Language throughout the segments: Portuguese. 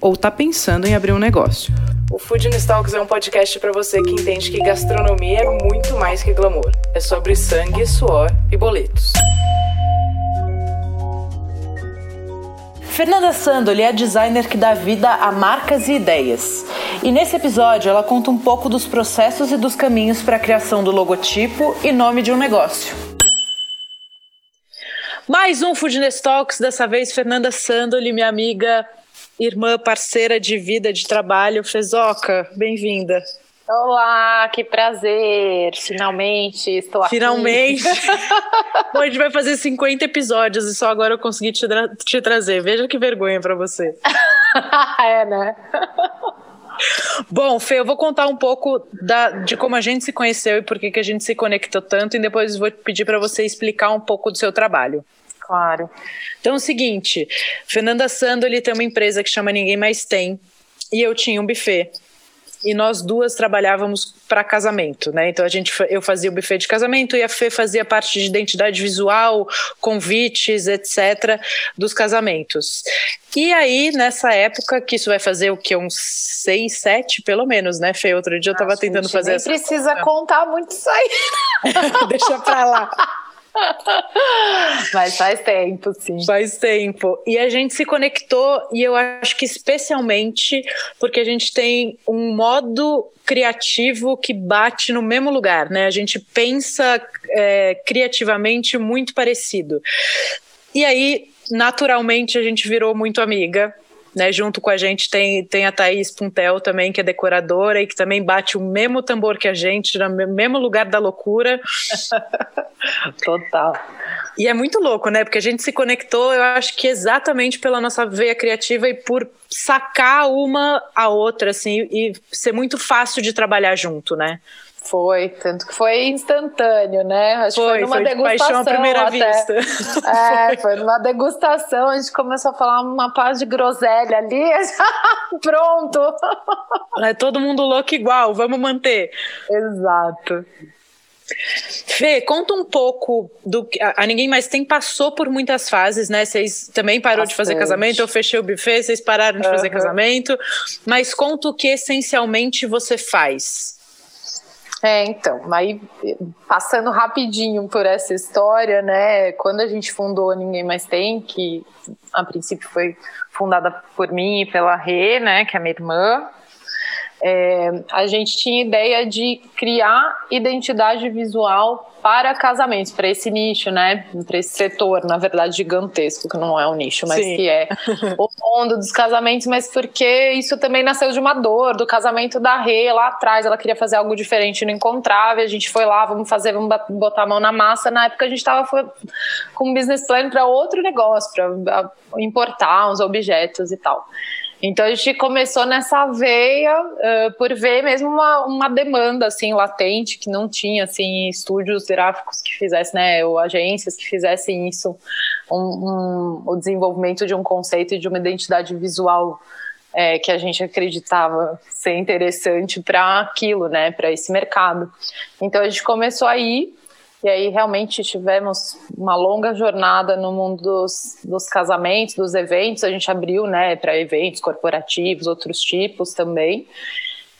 ou está pensando em abrir um negócio. O Food Talks é um podcast para você que entende que gastronomia é muito mais que glamour. É sobre sangue, suor e boletos. Fernanda Sandoli é a designer que dá vida a marcas e ideias. E nesse episódio ela conta um pouco dos processos e dos caminhos para a criação do logotipo e nome de um negócio. Mais um Foodness Talks, dessa vez Fernanda Sandoli, minha amiga irmã, parceira de vida, de trabalho, Fezoca, bem-vinda. Olá, que prazer! Finalmente estou aqui. Finalmente! Bom, a gente vai fazer 50 episódios e só agora eu consegui te, tra te trazer. Veja que vergonha para você. é, né? Bom, Fê, eu vou contar um pouco da, de como a gente se conheceu e por que, que a gente se conectou tanto, e depois vou pedir para você explicar um pouco do seu trabalho. Claro. Então é o seguinte, Fernanda Sandoli tem uma empresa que chama Ninguém Mais Tem, e eu tinha um buffet. E nós duas trabalhávamos para casamento, né? Então a gente eu fazia o buffet de casamento e a Fê fazia parte de identidade visual, convites, etc, dos casamentos. E aí, nessa época, que isso vai fazer o que? Uns seis, sete, pelo menos, né, Fê? Outro dia eu estava tentando fazer nem essa. precisa contar muito isso aí. Deixa pra lá. Mas faz tempo, sim. Faz tempo. E a gente se conectou, e eu acho que especialmente porque a gente tem um modo criativo que bate no mesmo lugar, né? A gente pensa é, criativamente muito parecido. E aí, naturalmente, a gente virou muito amiga. Né, junto com a gente tem, tem a Thaís Puntel também, que é decoradora e que também bate o mesmo tambor que a gente, no mesmo lugar da loucura. Total. E é muito louco, né? Porque a gente se conectou, eu acho que exatamente pela nossa veia criativa e por sacar uma a outra, assim, e ser muito fácil de trabalhar junto, né? Foi, tanto que foi instantâneo, né? Acho foi, foi numa foi degustação. De paixão à primeira até. vista. É, foi. foi numa degustação, a gente começou a falar uma paz de groselha ali, pronto. É todo mundo louco igual, vamos manter. Exato. Fê, conta um pouco do que a, Ninguém Mais Tem passou por muitas fases, né? Vocês também parou Bastante. de fazer casamento, eu fechei o buffet, vocês pararam de uhum. fazer casamento, mas conta o que essencialmente você faz. É, então, aí passando rapidinho por essa história, né? Quando a gente fundou Ninguém Mais Tem, que a princípio foi fundada por mim e pela Rê, né, que é minha irmã, é, a gente tinha ideia de criar identidade visual para casamentos, para esse nicho, né? Para esse setor, na verdade, gigantesco, que não é um nicho, mas Sim. que é o mundo dos casamentos, mas porque isso também nasceu de uma dor, do casamento da Rê lá atrás. Ela queria fazer algo diferente, não encontrava, e a gente foi lá, vamos fazer, vamos botar a mão na massa. Na época a gente estava com um business plan para outro negócio, para importar uns objetos e tal. Então a gente começou nessa veia uh, por ver mesmo uma, uma demanda assim latente que não tinha assim estúdios gráficos que fizessem, né, ou agências que fizessem isso, um, um, o desenvolvimento de um conceito e de uma identidade visual é, que a gente acreditava ser interessante para aquilo, né, para esse mercado. Então a gente começou aí e aí realmente tivemos uma longa jornada no mundo dos, dos casamentos, dos eventos. A gente abriu né, para eventos corporativos, outros tipos também.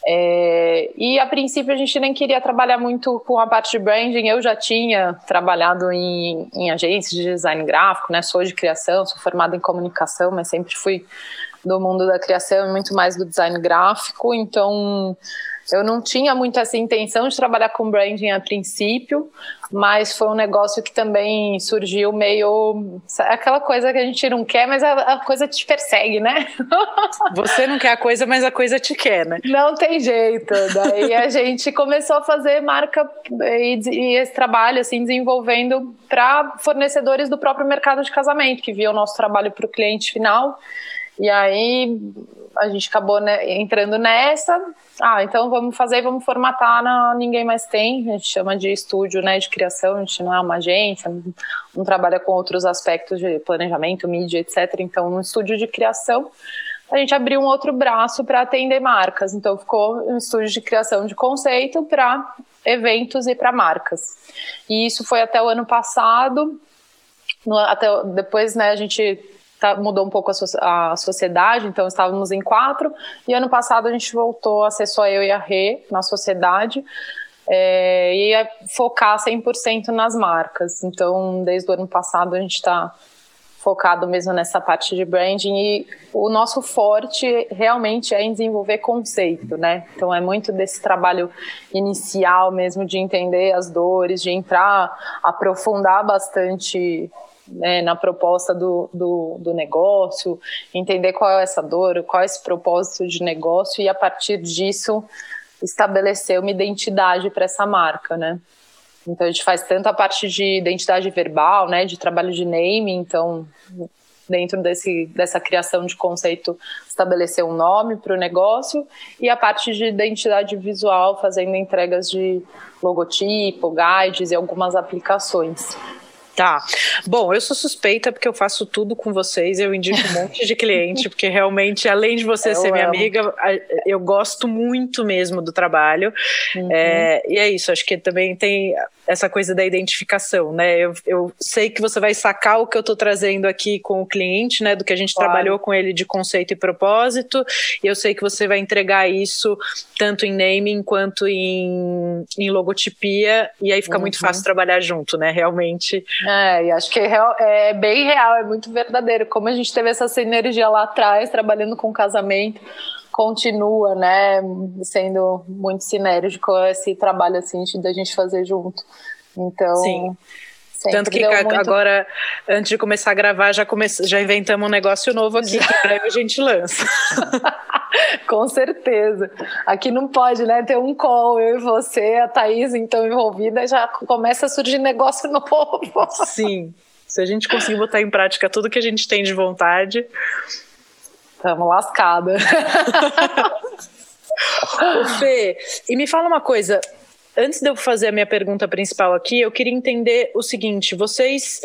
É, e a princípio a gente nem queria trabalhar muito com a parte de branding. Eu já tinha trabalhado em, em agências de design gráfico, né? Sou de criação, sou formada em comunicação, mas sempre fui do mundo da criação muito mais do design gráfico. Então eu não tinha muito essa intenção de trabalhar com branding a princípio, mas foi um negócio que também surgiu meio. aquela coisa que a gente não quer, mas a, a coisa te persegue, né? Você não quer a coisa, mas a coisa te quer, né? Não tem jeito. Daí a gente começou a fazer marca e, e esse trabalho, assim, desenvolvendo para fornecedores do próprio mercado de casamento, que via o nosso trabalho para o cliente final E aí a gente acabou né, entrando nessa. Ah, então vamos fazer, vamos formatar na Ninguém Mais Tem. A gente chama de estúdio né, de criação, a gente não é uma agência, não trabalha com outros aspectos de planejamento, mídia, etc. Então, um estúdio de criação a gente abriu um outro braço para atender marcas. Então, ficou um estúdio de criação de conceito para eventos e para marcas. E isso foi até o ano passado. No, até depois, né, a gente tá, mudou um pouco a, so, a, sociedade, então estávamos em quatro. E ano passado a gente voltou a ser só eu e a Rê na sociedade. É, e ia focar 100% nas marcas. Então, desde o ano passado, a gente está focado mesmo nessa parte de branding e o nosso forte realmente é em desenvolver conceito, né? Então é muito desse trabalho inicial mesmo de entender as dores, de entrar, aprofundar bastante né, na proposta do, do, do, negócio, entender qual é essa dor, qual é esse propósito de negócio e a partir disso estabelecer uma identidade para essa marca, né? Então a gente faz tanto a parte de identidade verbal, né, de trabalho de naming, então dentro desse, dessa criação de conceito estabelecer um nome para o negócio e a parte de identidade visual fazendo entregas de logotipo, guides e algumas aplicações. Tá. Bom, eu sou suspeita porque eu faço tudo com vocês, eu indico um monte de cliente, porque realmente, além de você eu ser minha amo. amiga, eu gosto muito mesmo do trabalho. Uhum. É, e é isso, acho que também tem essa coisa da identificação, né? Eu, eu sei que você vai sacar o que eu estou trazendo aqui com o cliente, né? Do que a gente claro. trabalhou com ele de conceito e propósito, e eu sei que você vai entregar isso tanto em naming quanto em, em logotipia, e aí fica uhum. muito fácil trabalhar junto, né? Realmente. É, e acho que é, real, é bem real, é muito verdadeiro. Como a gente teve essa sinergia lá atrás, trabalhando com casamento continua, né, sendo muito sinérgico esse trabalho assim da gente fazer junto. Então, Sim. Tanto que muito... agora, antes de começar a gravar, já, come... já inventamos um negócio novo aqui que breve a gente lança. Com certeza. Aqui não pode, né? Ter um call, eu e você, a Thaís, então, envolvida, já começa a surgir negócio novo. Sim. Se a gente conseguir botar em prática tudo que a gente tem de vontade, Estamos lascada. Fê, e me fala uma coisa. Antes de eu fazer a minha pergunta principal aqui, eu queria entender o seguinte: vocês.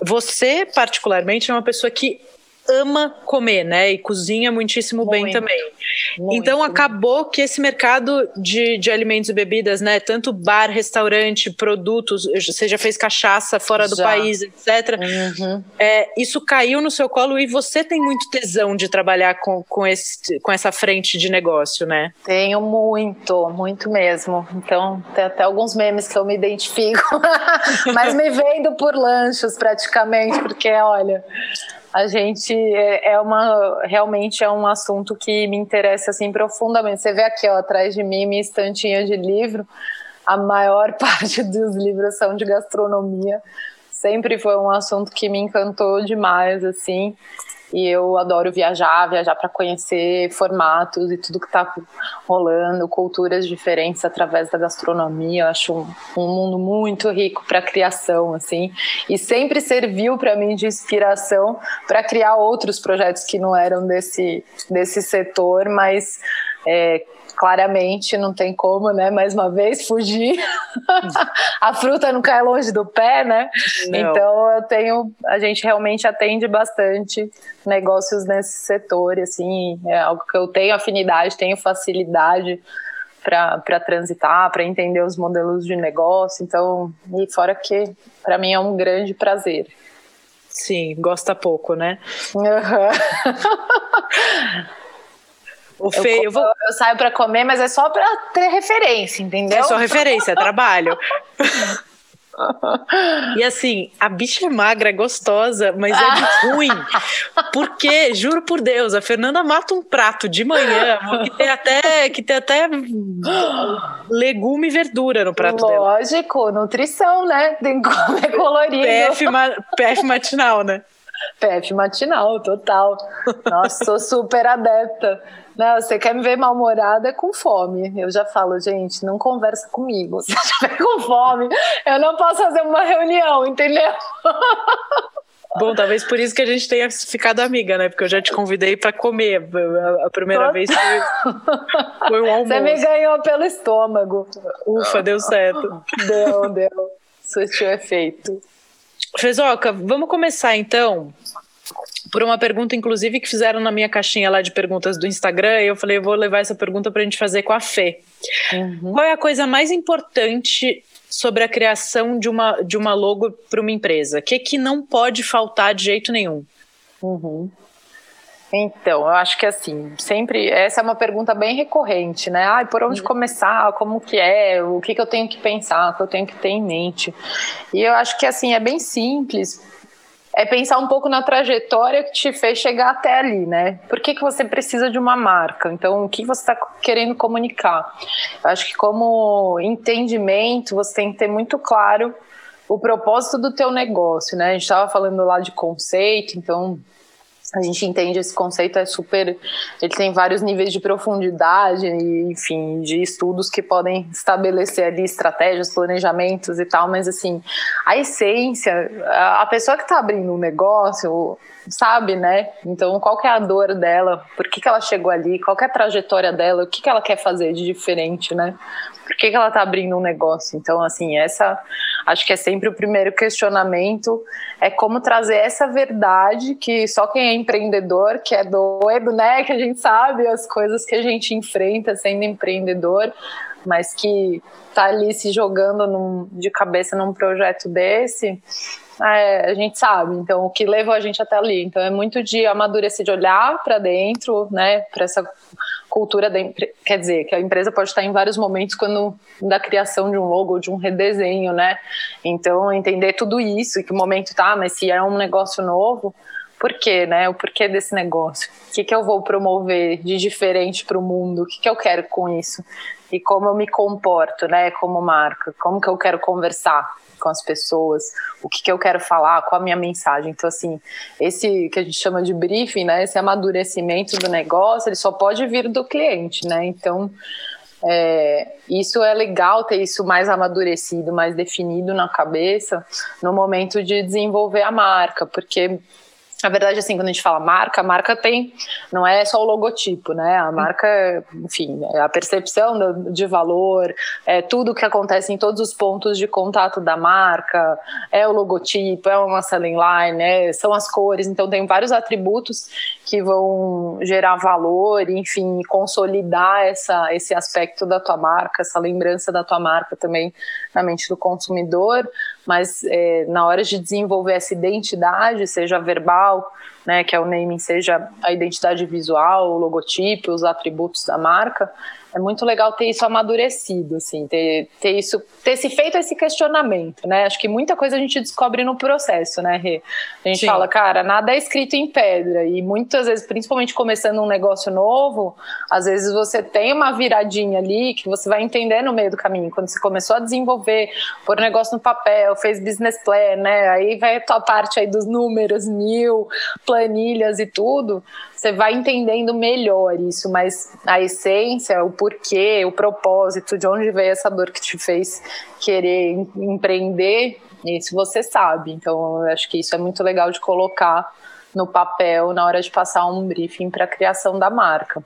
Você, particularmente, é uma pessoa que ama comer, né? E cozinha muitíssimo Muito. bem também. Muito. Então acabou que esse mercado de, de alimentos e bebidas, né? Tanto bar, restaurante, produtos, você já fez cachaça fora do país, etc. Uhum. É, isso caiu no seu colo e você tem muito tesão de trabalhar com, com, esse, com essa frente de negócio, né? Tenho muito, muito mesmo. Então tem até alguns memes que eu me identifico, mas me vendo por lanchos praticamente, porque olha a gente é, é uma realmente é um assunto que me interessa assim profundamente. Você vê aqui ó, atrás de mim minha estantinha de livro, a maior parte dos livros são de gastronomia. Sempre foi um assunto que me encantou demais assim. E eu adoro viajar, viajar para conhecer formatos e tudo que está rolando, culturas diferentes através da gastronomia. Eu acho um, um mundo muito rico para criação, assim. E sempre serviu para mim de inspiração para criar outros projetos que não eram desse, desse setor, mas é, claramente não tem como, né? Mais uma vez, fugir. a fruta não cai longe do pé, né? Não. Então eu tenho, a gente realmente atende bastante negócios nesse setor, assim, é algo que eu tenho afinidade, tenho facilidade para transitar, para entender os modelos de negócio. Então, e fora que para mim é um grande prazer. Sim, gosta pouco, né? Uhum. O eu, eu, vou... eu saio para comer, mas é só para ter referência, entendeu? É só referência, é trabalho. E assim, a bicha é magra, é gostosa, mas é ruim. Porque, juro por Deus, a Fernanda mata um prato de manhã que tem até, que tem até legume e verdura no prato Lógico, dela. Lógico, nutrição, né? Tem que comer colorido. PF, ma PF matinal, né? PF matinal, total. Nossa, sou super adepta. Não, você quer me ver mal-humorada com fome. Eu já falo, gente, não conversa comigo. Se estiver com fome, eu não posso fazer uma reunião, entendeu? Bom, talvez por isso que a gente tenha ficado amiga, né? Porque eu já te convidei para comer. A primeira vez foi, foi um almoço. Você me ganhou pelo estômago. Ufa, deu certo. Deu, deu. Surtiu efeito. Fezoca, vamos começar então por uma pergunta, inclusive, que fizeram na minha caixinha lá de perguntas do Instagram. E eu falei, eu vou levar essa pergunta para a gente fazer com a Fê. Uhum. Qual é a coisa mais importante sobre a criação de uma, de uma logo para uma empresa? O que, que não pode faltar de jeito nenhum? Uhum. Então, eu acho que assim, sempre essa é uma pergunta bem recorrente, né? Ah, por onde uhum. começar? Como que é? O que, que eu tenho que pensar? O que eu tenho que ter em mente? E eu acho que assim é bem simples é pensar um pouco na trajetória que te fez chegar até ali, né? Por que, que você precisa de uma marca? Então, o que você está querendo comunicar? Eu acho que como entendimento, você tem que ter muito claro o propósito do teu negócio, né? A gente estava falando lá de conceito, então a gente entende esse conceito é super ele tem vários níveis de profundidade e enfim de estudos que podem estabelecer ali estratégias planejamentos e tal mas assim a essência a pessoa que está abrindo um negócio sabe né? Então qual é a dor dela? Por que, que ela chegou ali? Qual é a trajetória dela? O que, que ela quer fazer de diferente né? Por que, que ela está abrindo um negócio? Então assim essa acho que é sempre o primeiro questionamento é como trazer essa verdade que só quem é empreendedor, que é doido, né, que a gente sabe as coisas que a gente enfrenta sendo empreendedor, mas que tá ali se jogando num, de cabeça num projeto desse, é, a gente sabe. Então, o que levou a gente até ali. Então, é muito de amadurecer, de olhar para dentro, né, para essa cultura da empresa, quer dizer, que a empresa pode estar em vários momentos quando da criação de um logo, de um redesenho, né? Então, entender tudo isso, e que momento tá, mas se é um negócio novo, por quê, né? O porquê desse negócio? O que, que eu vou promover de diferente para o mundo? O que, que eu quero com isso? E como eu me comporto, né, como marca? Como que eu quero conversar? com as pessoas, o que, que eu quero falar, qual a minha mensagem. Então, assim, esse que a gente chama de briefing, né, esse amadurecimento do negócio, ele só pode vir do cliente, né? Então, é, isso é legal ter isso mais amadurecido, mais definido na cabeça no momento de desenvolver a marca, porque na verdade, assim, quando a gente fala marca, a marca tem, não é só o logotipo, né? A marca, enfim, é a percepção de valor, é tudo que acontece em todos os pontos de contato da marca, é o logotipo, é uma selling line, é, são as cores, então tem vários atributos que vão gerar valor, enfim, consolidar essa, esse aspecto da tua marca, essa lembrança da tua marca também na mente do consumidor, mas é, na hora de desenvolver essa identidade, seja verbal, pessoal, né, que é o naming, seja a identidade visual, o logotipo, os atributos da marca, é muito legal ter isso amadurecido, assim, ter, ter isso, ter se feito esse questionamento, né? Acho que muita coisa a gente descobre no processo, né, Rê? A gente Sim. fala, cara, nada é escrito em pedra, e muitas vezes, principalmente começando um negócio novo, às vezes você tem uma viradinha ali que você vai entender no meio do caminho. Quando você começou a desenvolver, pôr o negócio no papel, fez business plan, né? Aí vai a tua parte aí dos números, mil, planilhas e tudo você vai entendendo melhor isso, mas a essência, o porquê, o propósito, de onde veio essa dor que te fez querer empreender, isso você sabe. Então, eu acho que isso é muito legal de colocar no papel na hora de passar um briefing para a criação da marca.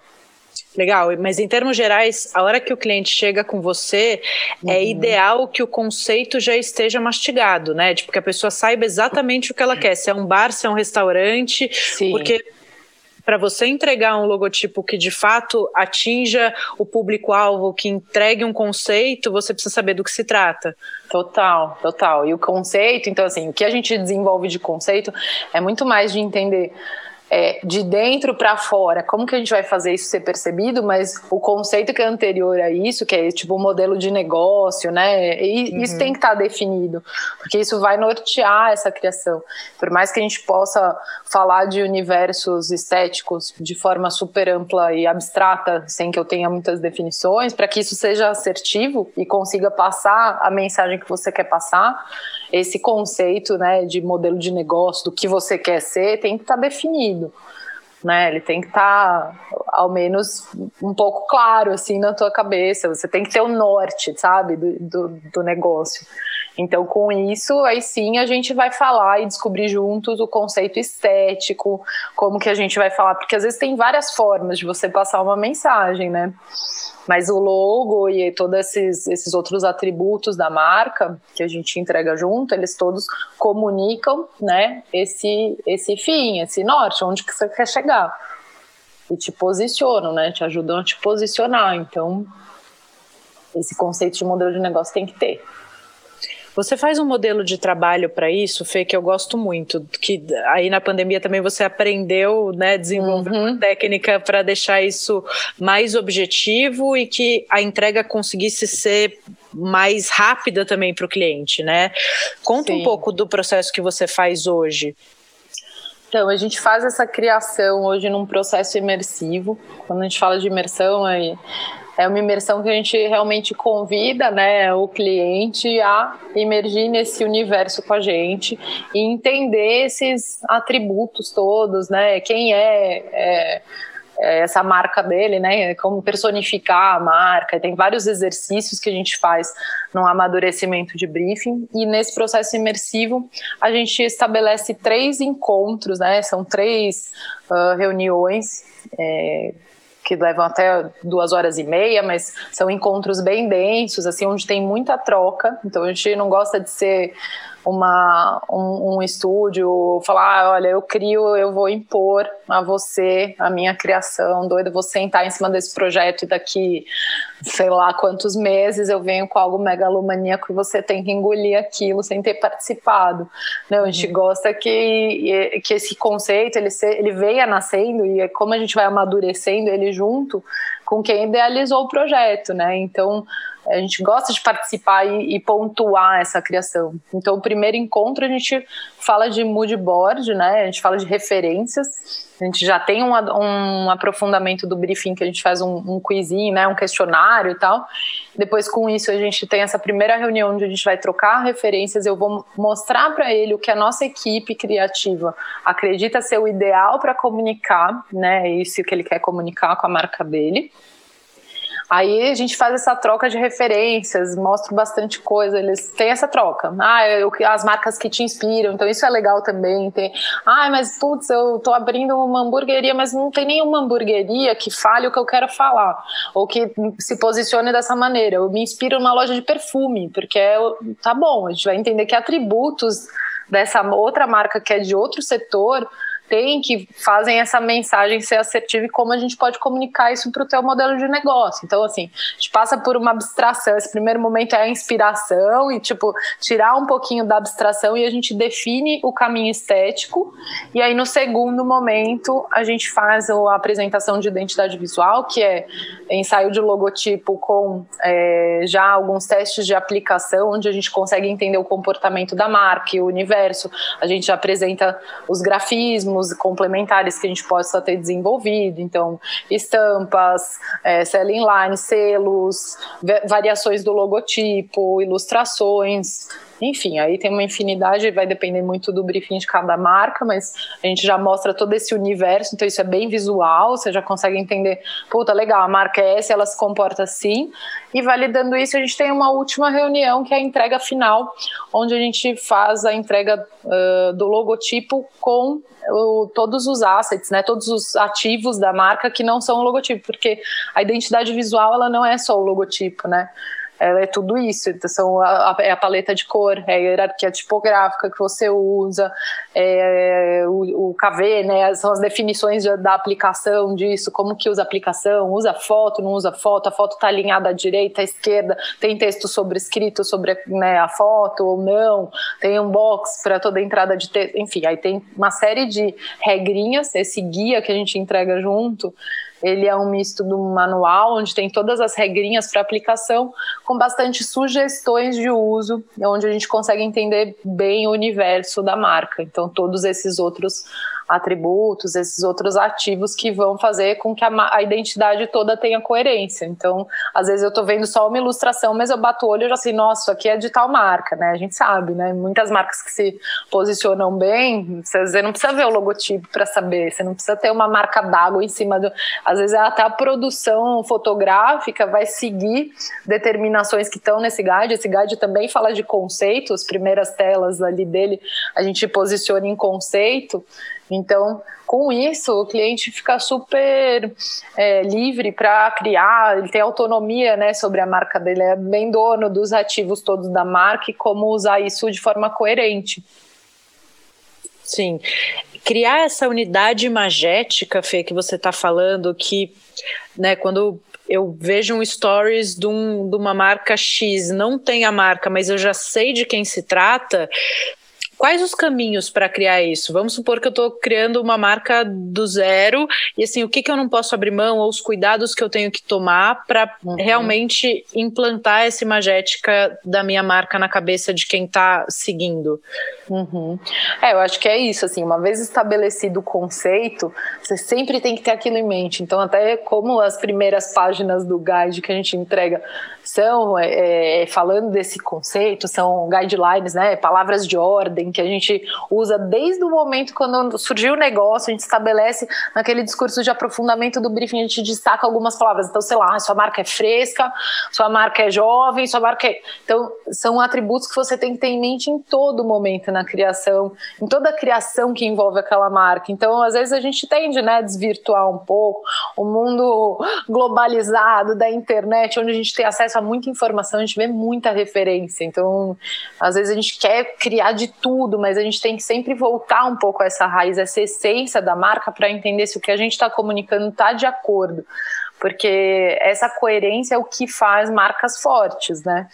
Legal, mas em termos gerais, a hora que o cliente chega com você, é uhum. é ideal que o conceito já esteja mastigado, né? Tipo, que a pessoa saiba exatamente o que ela quer, se é um bar, se é um restaurante, Sim. porque para você entregar um logotipo que de fato atinja o público-alvo, que entregue um conceito, você precisa saber do que se trata. Total, total. E o conceito, então, assim, o que a gente desenvolve de conceito é muito mais de entender é, de dentro para fora, como que a gente vai fazer isso ser percebido, mas o conceito que é anterior a isso, que é tipo o modelo de negócio, né? E, uhum. Isso tem que estar tá definido, porque isso vai nortear essa criação. Por mais que a gente possa falar de universos estéticos de forma super ampla e abstrata, sem que eu tenha muitas definições, para que isso seja assertivo e consiga passar a mensagem que você quer passar, esse conceito né, de modelo de negócio, do que você quer ser, tem que estar tá definido. Né, ele tem que estar tá, ao menos um pouco claro assim na tua cabeça. Você tem que ter o norte, sabe, do, do, do negócio. Então, com isso, aí sim a gente vai falar e descobrir juntos o conceito estético, como que a gente vai falar, porque às vezes tem várias formas de você passar uma mensagem, né? Mas o logo e todos esses, esses outros atributos da marca que a gente entrega junto, eles todos comunicam, né, esse, esse fim, esse norte, onde que você quer chegar. E te posicionam, né, te ajudam a te posicionar. Então, esse conceito de modelo de negócio tem que ter. Você faz um modelo de trabalho para isso, Fê, que eu gosto muito. Que aí na pandemia também você aprendeu, né, desenvolver uhum. uma técnica para deixar isso mais objetivo e que a entrega conseguisse ser mais rápida também para o cliente, né? Conta Sim. um pouco do processo que você faz hoje. Então, a gente faz essa criação hoje num processo imersivo. Quando a gente fala de imersão, é é uma imersão que a gente realmente convida né, o cliente a emergir nesse universo com a gente e entender esses atributos todos, né? Quem é, é, é essa marca dele, né? Como personificar a marca. Tem vários exercícios que a gente faz no amadurecimento de briefing e nesse processo imersivo a gente estabelece três encontros, né? São três uh, reuniões. É, que levam até duas horas e meia, mas são encontros bem densos, assim, onde tem muita troca. Então a gente não gosta de ser uma, um, um, estúdio, falar, ah, olha, eu crio, eu vou impor a você a minha criação, doido, vou sentar em cima desse projeto e daqui, sei lá quantos meses eu venho com algo megalomaníaco e você tem que engolir aquilo sem ter participado. Não, a gente uhum. gosta que, que esse conceito, ele, se, ele venha nascendo e como a gente vai amadurecendo ele junto com quem idealizou o projeto, né? Então, a gente gosta de participar e, e, pontuar essa criação. Então, o primeiro encontro a gente fala de mood board, né? A gente fala de referências. A gente já tem um, um aprofundamento do briefing que a gente faz um, um quizinho, né? Um questionário e tal. Depois, com isso, a gente tem essa primeira reunião onde a gente vai trocar referências. Eu vou mostrar para ele o que a nossa equipe criativa acredita ser o ideal para comunicar, né? Isso que ele quer comunicar com a marca dele. Aí a gente faz essa troca de referências, mostra bastante coisa, eles têm essa troca. Ah, eu, as marcas que te inspiram, então isso é legal também. Tem, ah, mas putz, eu tô abrindo uma hamburgueria, mas não tem nenhuma hamburgueria que fale o que eu quero falar, ou que se posicione dessa maneira. Eu me inspiro numa loja de perfume, porque é, tá bom, a gente vai entender que atributos dessa outra marca que é de outro setor tem que fazem essa mensagem ser assertiva e como a gente pode comunicar isso para o teu modelo de negócio. Então, assim, a gente passa por uma abstração. Esse primeiro momento é a inspiração e, tipo, tirar um pouquinho da abstração e a gente define o caminho estético. E aí, no segundo momento, a gente faz a apresentação de identidade visual, que é ensaio de logotipo com é, já alguns testes de aplicação, onde a gente consegue entender o comportamento da marca e o universo. A gente apresenta os grafismos mecanismos complementares que a gente possa ter desenvolvido, então estampas, é, selling line, selos, variações do logotipo, ilustrações, enfim, aí tem uma infinidade, vai depender muito do briefing de cada marca, mas a gente já mostra todo esse universo, então isso é bem visual, você já consegue entender, puta, legal, a marca é essa, ela se comporta assim, e validando isso, a gente tem uma última reunião, que é a entrega final, onde a gente faz a entrega uh, do logotipo com o, todos os assets, né, todos os ativos da marca que não são o logotipo, porque a identidade visual ela não é só o logotipo, né? Ela é tudo isso. Então, são a, é a paleta de cor, é a hierarquia tipográfica que você usa, é o, o KV, né? São as definições da aplicação disso, como que usa a aplicação, usa foto, não usa foto, a foto está alinhada à direita, à esquerda, tem texto sobrescrito sobre né, a foto ou não, tem um box para toda entrada de texto, enfim, aí tem uma série de regrinhas, esse guia que a gente entrega junto ele é um misto do manual, onde tem todas as regrinhas para aplicação, com bastante sugestões de uso, onde a gente consegue entender bem o universo da marca. Então, todos esses outros atributos, esses outros ativos que vão fazer com que a, a identidade toda tenha coerência. Então, às vezes eu estou vendo só uma ilustração, mas eu bato o olho e já sei, nossa, isso aqui é de tal marca, né? A gente sabe, né? Muitas marcas que se posicionam bem, você não precisa ver o logotipo para saber, você não precisa ter uma marca d'água em cima do. Às vezes até a produção fotográfica vai seguir determinações que estão nesse guide. Esse guide também fala de conceito, as primeiras telas ali dele a gente posiciona em conceito. Então, com isso, o cliente fica super é, livre para criar, ele tem autonomia né, sobre a marca dele, é bem dono dos ativos todos da marca e como usar isso de forma coerente. Sim. Criar essa unidade imagética, Fê, que você está falando, que né, quando eu vejo um stories de, um, de uma marca X, não tem a marca, mas eu já sei de quem se trata, Quais os caminhos para criar isso? Vamos supor que eu estou criando uma marca do zero e assim, o que, que eu não posso abrir mão ou os cuidados que eu tenho que tomar para uhum. realmente implantar essa imagética da minha marca na cabeça de quem está seguindo? Uhum. É, eu acho que é isso, assim, uma vez estabelecido o conceito, você sempre tem que ter aquilo em mente. Então, até como as primeiras páginas do guide que a gente entrega são é, é falando desse conceito, são guidelines, né, palavras de ordem que a gente usa desde o momento quando surgiu o negócio, a gente estabelece naquele discurso de aprofundamento do briefing, a gente destaca algumas palavras. Então, sei lá, sua marca é fresca, sua marca é jovem, sua marca é. Então, são atributos que você tem que ter em mente em todo momento na criação, em toda a criação que envolve aquela marca. Então, às vezes a gente tende, né, a desvirtuar um pouco o mundo globalizado da internet, onde a gente tem acesso a muita informação, a gente vê muita referência. Então, às vezes a gente quer criar de tudo tudo, mas a gente tem que sempre voltar um pouco a essa raiz, essa essência da marca para entender se o que a gente está comunicando está de acordo porque essa coerência é o que faz marcas fortes, né?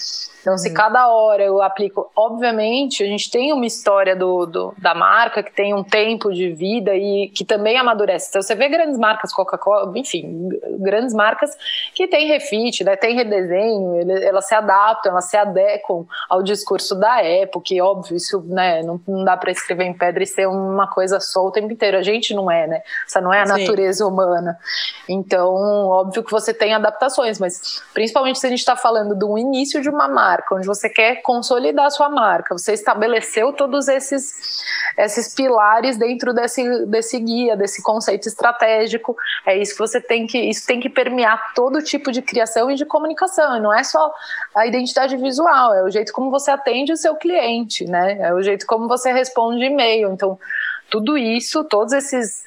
Então, se uhum. cada hora eu aplico, obviamente, a gente tem uma história do, do, da marca que tem um tempo de vida e que também amadurece. Então, você vê grandes marcas, Coca-Cola, enfim, grandes marcas que tem refit, né, tem redesenho, elas se adaptam, elas se adequam ao discurso da época, e óbvio, isso né, não, não dá para escrever em pedra e ser uma coisa só o tempo inteiro. A gente não é, né? Essa não é a Sim. natureza humana. Então, óbvio que você tem adaptações, mas principalmente se a gente está falando do início de uma marca marca, onde você quer consolidar a sua marca. Você estabeleceu todos esses, esses pilares dentro desse, desse guia, desse conceito estratégico. É isso que você tem que. Isso tem que permear todo tipo de criação e de comunicação. E não é só a identidade visual, é o jeito como você atende o seu cliente, né? É o jeito como você responde e-mail. Então, tudo isso, todos esses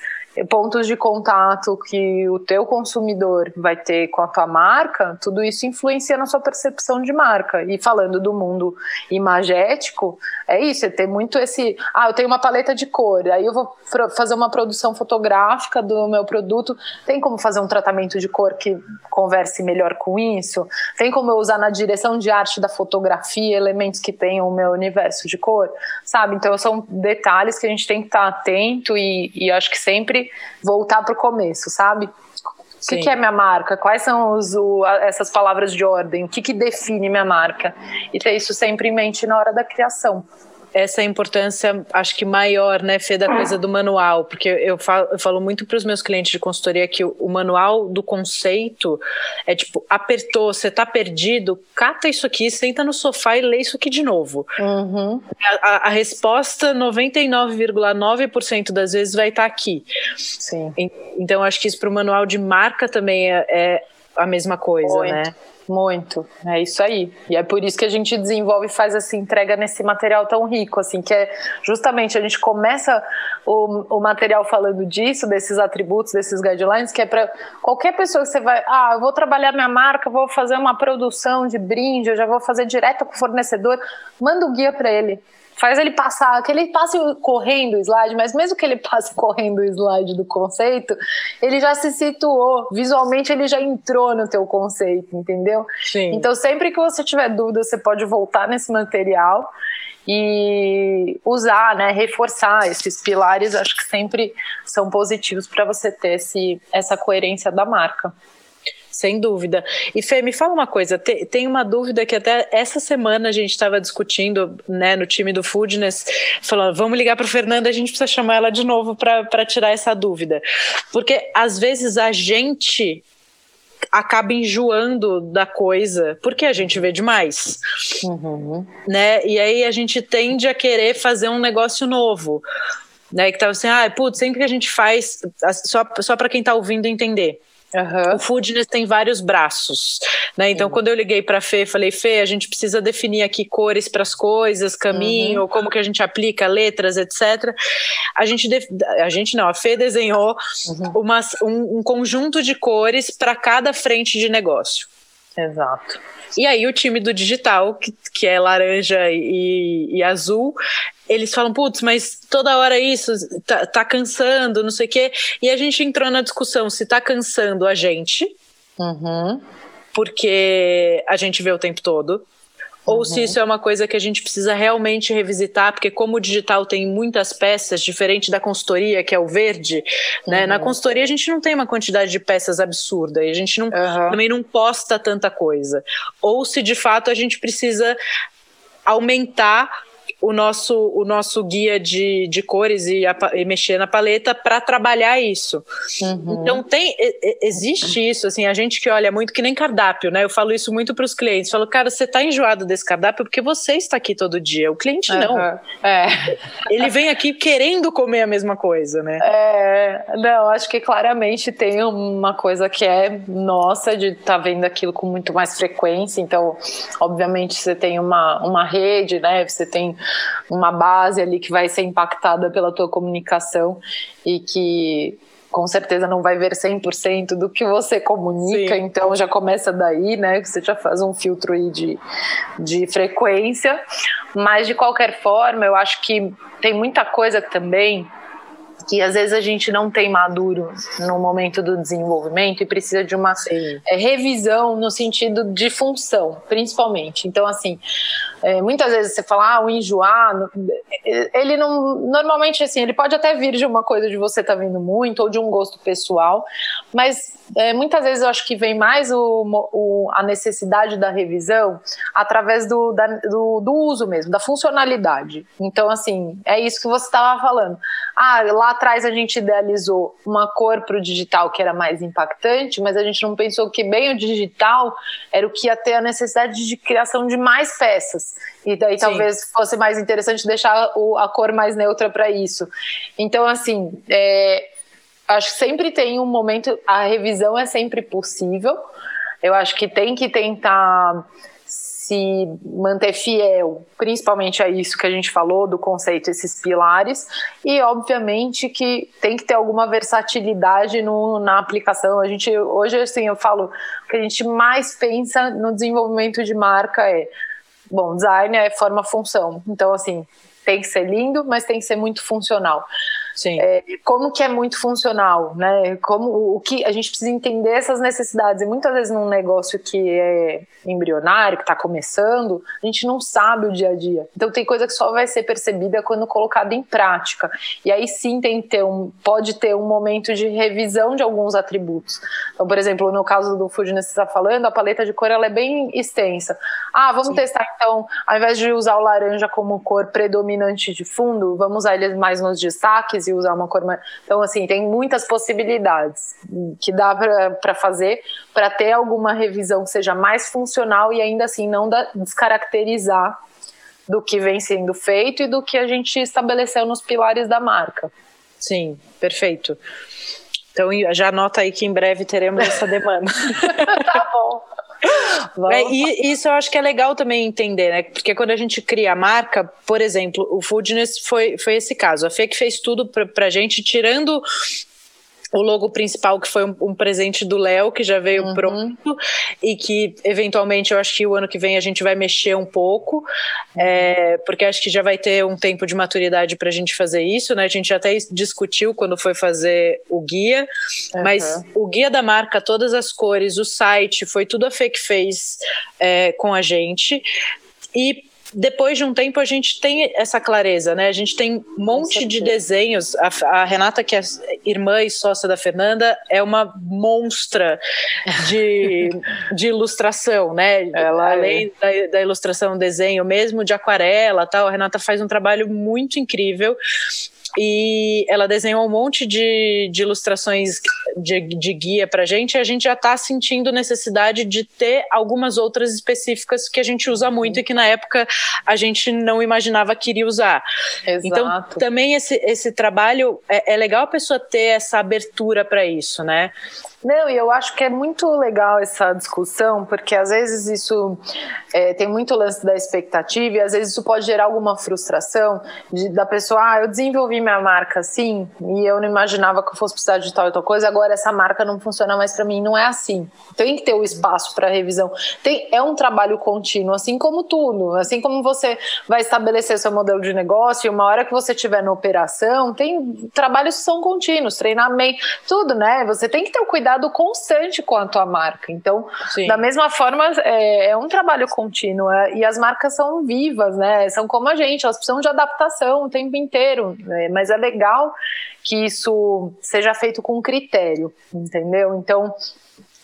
pontos de contato que o teu consumidor vai ter com a tua marca, tudo isso influencia na sua percepção de marca. E falando do mundo imagético, é isso, é ter muito esse, ah, eu tenho uma paleta de cor, aí eu vou fazer uma produção fotográfica do meu produto, tem como fazer um tratamento de cor que converse melhor com isso? Tem como eu usar na direção de arte da fotografia elementos que tenham o meu universo de cor? Sabe? Então são detalhes que a gente tem que estar atento e, e acho que sempre voltar para o começo, sabe? O que, que, é minha marca? Quais são os, o, essas palavras de ordem? O que, que define minha marca? E ter isso sempre em mente na hora da criação essa importância, acho que maior, né, Fê, da coisa do manual, porque eu falo, eu falo muito para os meus clientes de consultoria que o, o, manual do conceito é tipo, apertou, você está perdido, cata isso aqui, senta no sofá e lê isso aqui de novo. Uhum. A, a, resposta, 99,9% das vezes vai estar tá aqui. Sim. Então, acho que isso para o manual de marca também é, é a mesma coisa, Muito. né? Muito, é isso aí. E é por isso que a gente desenvolve e faz essa entrega nesse material tão rico, assim, que é justamente a gente começa o, o material falando disso, desses atributos, desses guidelines, que é para qualquer pessoa que você vai, ah, eu vou trabalhar minha marca, vou fazer uma produção de brinde, eu já vou fazer direto com o fornecedor, manda o guia para ele faz ele passar, que ele passe correndo o slide, mas mesmo que ele passe correndo o slide do conceito, ele já se situou, visualmente ele já entrou no teu conceito, entendeu? Sim. Então sempre que você tiver dúvida, você pode voltar nesse material e usar, né, reforçar esses pilares, acho que sempre são positivos para você ter esse, essa coerência da marca. Sem dúvida. E Fê, me fala uma coisa, tem uma dúvida que até essa semana a gente estava discutindo né, no time do Foodness, falando, vamos ligar para o Fernando, a gente precisa chamar ela de novo para tirar essa dúvida. Porque às vezes a gente acaba enjoando da coisa, porque a gente vê demais. Uhum. Né? E aí a gente tende a querer fazer um negócio novo. Né, que tava assim, ah, putz, sempre que a gente faz, só, só para quem está ouvindo entender. Uhum. O Foodness tem vários braços, né? Então, quando eu liguei para Fê, falei, Fê, a gente precisa definir aqui cores para as coisas, caminho, uhum. como que a gente aplica letras, etc. A gente, a gente não, a Fê desenhou uhum. uma, um, um conjunto de cores para cada frente de negócio. Exato. E aí o time do digital, que, que é laranja e, e azul, eles falam, putz, mas toda hora isso tá, tá, cansando, não sei o quê. E a gente entrou na discussão se tá cansando a gente, uhum. porque a gente vê o tempo todo, ou se uhum. isso é uma coisa que a gente precisa realmente revisitar, porque como o digital tem muitas peças, diferente da consultoria, que é o verde, né? Na uhum. consultoria a gente não tem uma quantidade de peças absurda e a gente não, uhum. também não posta tanta coisa. Ou se de fato a gente precisa aumentar o nosso, o nosso guia de, de cores e, a, e mexer na paleta para trabalhar isso. Uhum. Então tem existe isso, assim, a gente que olha muito que nem cardápio, né? Eu falo isso muito para os clientes, falo, cara, você está enjoado desse cardápio porque você está aqui todo dia, o cliente não. Uhum. É. Ele vem aqui querendo comer a mesma coisa, né? É, não, acho que claramente tem uma coisa que é nossa de estar tá vendo aquilo com muito mais frequência, então, obviamente, você tem uma, uma rede, né? Você tem uma base ali que vai ser impactada pela tua comunicação e que com certeza não vai ver 100% do que você comunica, Sim. então já começa daí, né? Você já faz um filtro aí de, de frequência, mas de qualquer forma, eu acho que tem muita coisa também que às vezes a gente não tem maduro no momento do desenvolvimento e precisa de uma é, revisão no sentido de função, principalmente. Então, assim, é, muitas vezes você fala, ah, o enjoar, ele não. Normalmente, assim, ele pode até vir de uma coisa de você tá vendo muito ou de um gosto pessoal, mas é, muitas vezes eu acho que vem mais o, o, a necessidade da revisão através do, da, do, do, uso mesmo, da funcionalidade. Então, assim, é isso que você estava falando. Ah, lá atrás a gente idealizou uma cor para o digital que era mais impactante, mas a gente não pensou que bem o digital era o que ia ter a necessidade de criação de mais peças. E daí Sim. talvez fosse mais interessante deixar o, a cor mais neutra para isso. Então, assim, é, acho que sempre tem um momento, a revisão é sempre possível. Eu acho que tem que tentar se manter fiel, principalmente a isso que a gente falou do conceito, esses pilares, e obviamente que tem que ter alguma versatilidade no, na aplicação. A gente hoje assim eu falo que a gente mais pensa no desenvolvimento de marca é bom, design é forma função. Então assim, tem que ser lindo, mas tem que ser muito funcional. É, como que é muito funcional, né? Como o que a gente precisa entender essas necessidades. E muitas vezes num negócio que é embrionário, que está começando, a gente não sabe o dia a dia. Então tem coisa que só vai ser percebida quando colocada em prática. E aí sim tem que ter um, pode ter um momento de revisão de alguns atributos. Então, por exemplo, no caso do você está falando, a paleta de cor ela é bem extensa. Ah, vamos sim. testar então, ao invés de usar o laranja como cor predominante de fundo, vamos usar ele mais nos destaques e usar uma cor mais... Então, assim, tem muitas possibilidades que dá para fazer para ter alguma revisão que seja mais funcional e ainda assim não descaracterizar do que vem sendo feito e do que a gente estabeleceu nos pilares da marca. Sim, perfeito. Então já anota aí que em breve teremos essa demanda. tá bom. É, e isso eu acho que é legal também entender, né? Porque quando a gente cria a marca, por exemplo, o Foodness foi, foi esse caso. A Fê que fez tudo pra, pra gente, tirando o logo principal, que foi um, um presente do Léo, que já veio uhum. pronto, e que eventualmente eu acho que o ano que vem a gente vai mexer um pouco, uhum. é, porque acho que já vai ter um tempo de maturidade para a gente fazer isso, né? A gente até discutiu quando foi fazer o guia, uhum. mas o guia da marca, todas as cores, o site, foi tudo a Fê que fez é, com a gente. E depois de um tempo a gente tem essa clareza, né? A gente tem um monte de desenhos. A, a, Renata, que é irmã e sócia da Fernanda, é uma monstra de, de ilustração, né? Ela, Além é. da, da, ilustração, desenho mesmo de aquarela, tal. A Renata faz um trabalho muito incrível e ela desenhou um monte de, de ilustrações de, de guia para gente, e a gente já está sentindo necessidade de ter algumas outras específicas que a gente usa muito e que na época a gente não imaginava que iria usar. Exato. Então, também esse, esse trabalho, é, é legal a pessoa ter essa abertura para isso, né? Não, e eu acho que é muito legal essa discussão, porque às vezes isso é, tem muito lance da expectativa e às vezes isso pode gerar alguma frustração de, da pessoa, ah, eu desenvolvi minha marca assim e eu não imaginava que eu fosse precisar de tal e tal coisa, agora essa marca não funciona mais para mim. Não é assim. Tem que ter o espaço para revisão. Tem, é um trabalho contínuo, assim como tudo. Assim como você vai estabelecer seu modelo de negócio e uma hora que você estiver na operação, tem trabalhos que são contínuos, treinamento, tudo, né? Você tem que ter o cuidado cuidado constante com a tua marca. Então, Sim. da mesma forma, é, é, um trabalho contínuo é, e as marcas são vivas, né? São como a gente, elas precisam de adaptação o tempo inteiro. Né? Mas é legal que isso seja feito com critério, entendeu? Então,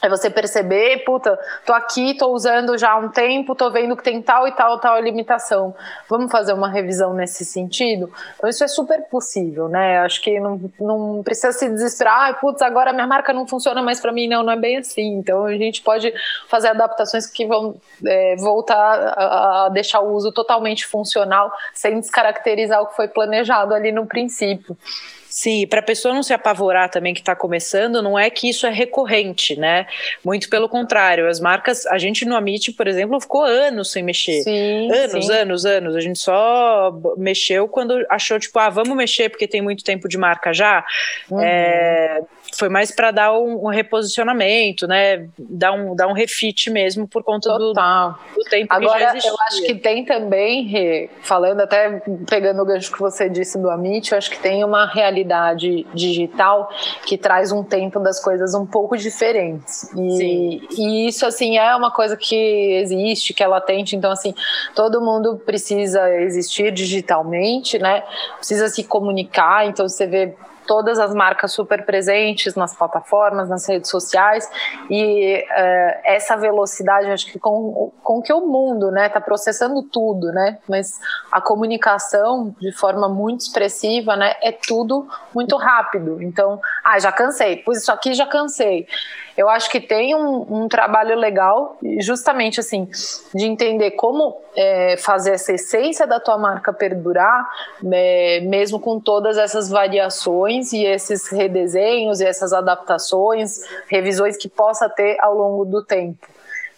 é você perceber, puta, tô aqui, tô usando já há um tempo, tô vendo que tem tal e tal, tal limitação. Vamos fazer uma revisão nesse sentido? Então isso é super possível, né? Acho que não, não precisa se desesperar, ah, putz, agora minha marca não funciona mais para mim. Não, não é bem assim. Então a gente pode fazer adaptações que vão é, voltar a, a deixar o uso totalmente funcional, sem descaracterizar o que foi planejado ali no princípio. Sim, para a pessoa não se apavorar também que está começando, não é que isso é recorrente, né? Muito pelo contrário, as marcas, a gente no Amit, por exemplo, ficou anos sem mexer. Sim, anos, sim. anos, anos. A gente só mexeu quando achou, tipo, ah, vamos mexer porque tem muito tempo de marca já. Uhum. É, foi mais para dar um, um, reposicionamento, né? Dar um, dar um refit mesmo por conta do, do, tempo Agora, que já existia. eu acho que tem também, falando até pegando o gancho que você disse do Amit, eu acho que tem uma realidade digital que traz um tempo das coisas um pouco diferentes. E, e isso, assim, é uma coisa que existe, que é latente. Então, assim, todo mundo precisa existir digitalmente, né? Precisa se comunicar. Então, você vê todas as marcas super presentes nas plataformas, nas redes sociais. E uh, essa velocidade, acho que com, com que o mundo, né, está processando tudo, né, mas a comunicação de forma muito expressiva, né, é tudo muito rápido. Então, ah, já cansei, pus isso aqui, já cansei eu acho que tem um, um trabalho legal, justamente assim, de entender como é, fazer essa essência da tua marca perdurar, é, mesmo com todas essas variações e esses redesenhos e essas adaptações, revisões que possa ter ao longo do tempo.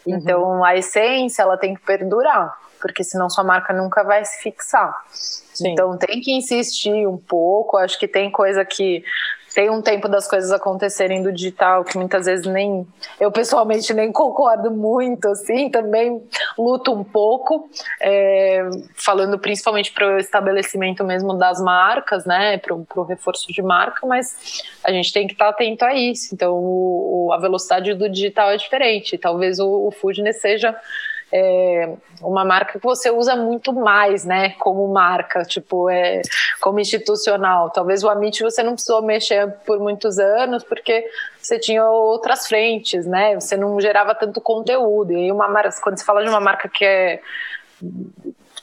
Uhum. Então, a essência ela tem que perdurar, porque senão sua marca nunca vai se fixar. Sim. Então, tem que insistir um pouco. Acho que tem coisa que tem um tempo das coisas acontecerem do digital que muitas vezes nem eu pessoalmente nem concordo muito assim também luto um pouco é, falando principalmente para o estabelecimento mesmo das marcas né para o reforço de marca mas a gente tem que estar tá atento a isso. Então o, o, a velocidade do digital é diferente. Talvez o, o seja é uma marca que você usa muito mais, né, como marca, tipo, é, como institucional. Talvez o Amit você não precisou mexer por muitos anos, porque você tinha outras frentes, né, você não gerava tanto conteúdo. E aí uma marca, quando você fala de uma marca que é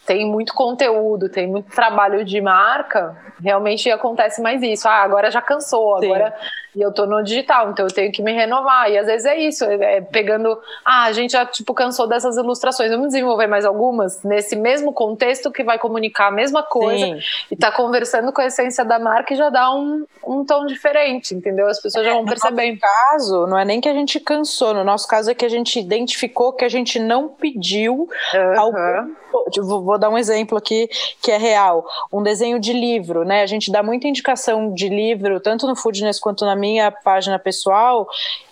tem muito conteúdo, tem muito trabalho de marca, realmente acontece mais isso. Ah, agora já cansou, agora e eu tô no digital, então eu tenho que me renovar. E às vezes é isso, é, é pegando, ah, a gente já tipo cansou dessas ilustrações, vamos desenvolver mais algumas nesse mesmo contexto que vai comunicar a mesma coisa Sim. e tá conversando com a essência da marca e já dá um, um tom diferente, entendeu? As pessoas já vão percebendo. No nosso caso, não é nem que a gente cansou, no nosso caso é que a gente identificou que a gente não pediu uhum. algum vou dar um exemplo aqui que é real, um desenho de livro, né? A gente dá muita indicação de livro, tanto no Foodness quanto na minha página pessoal,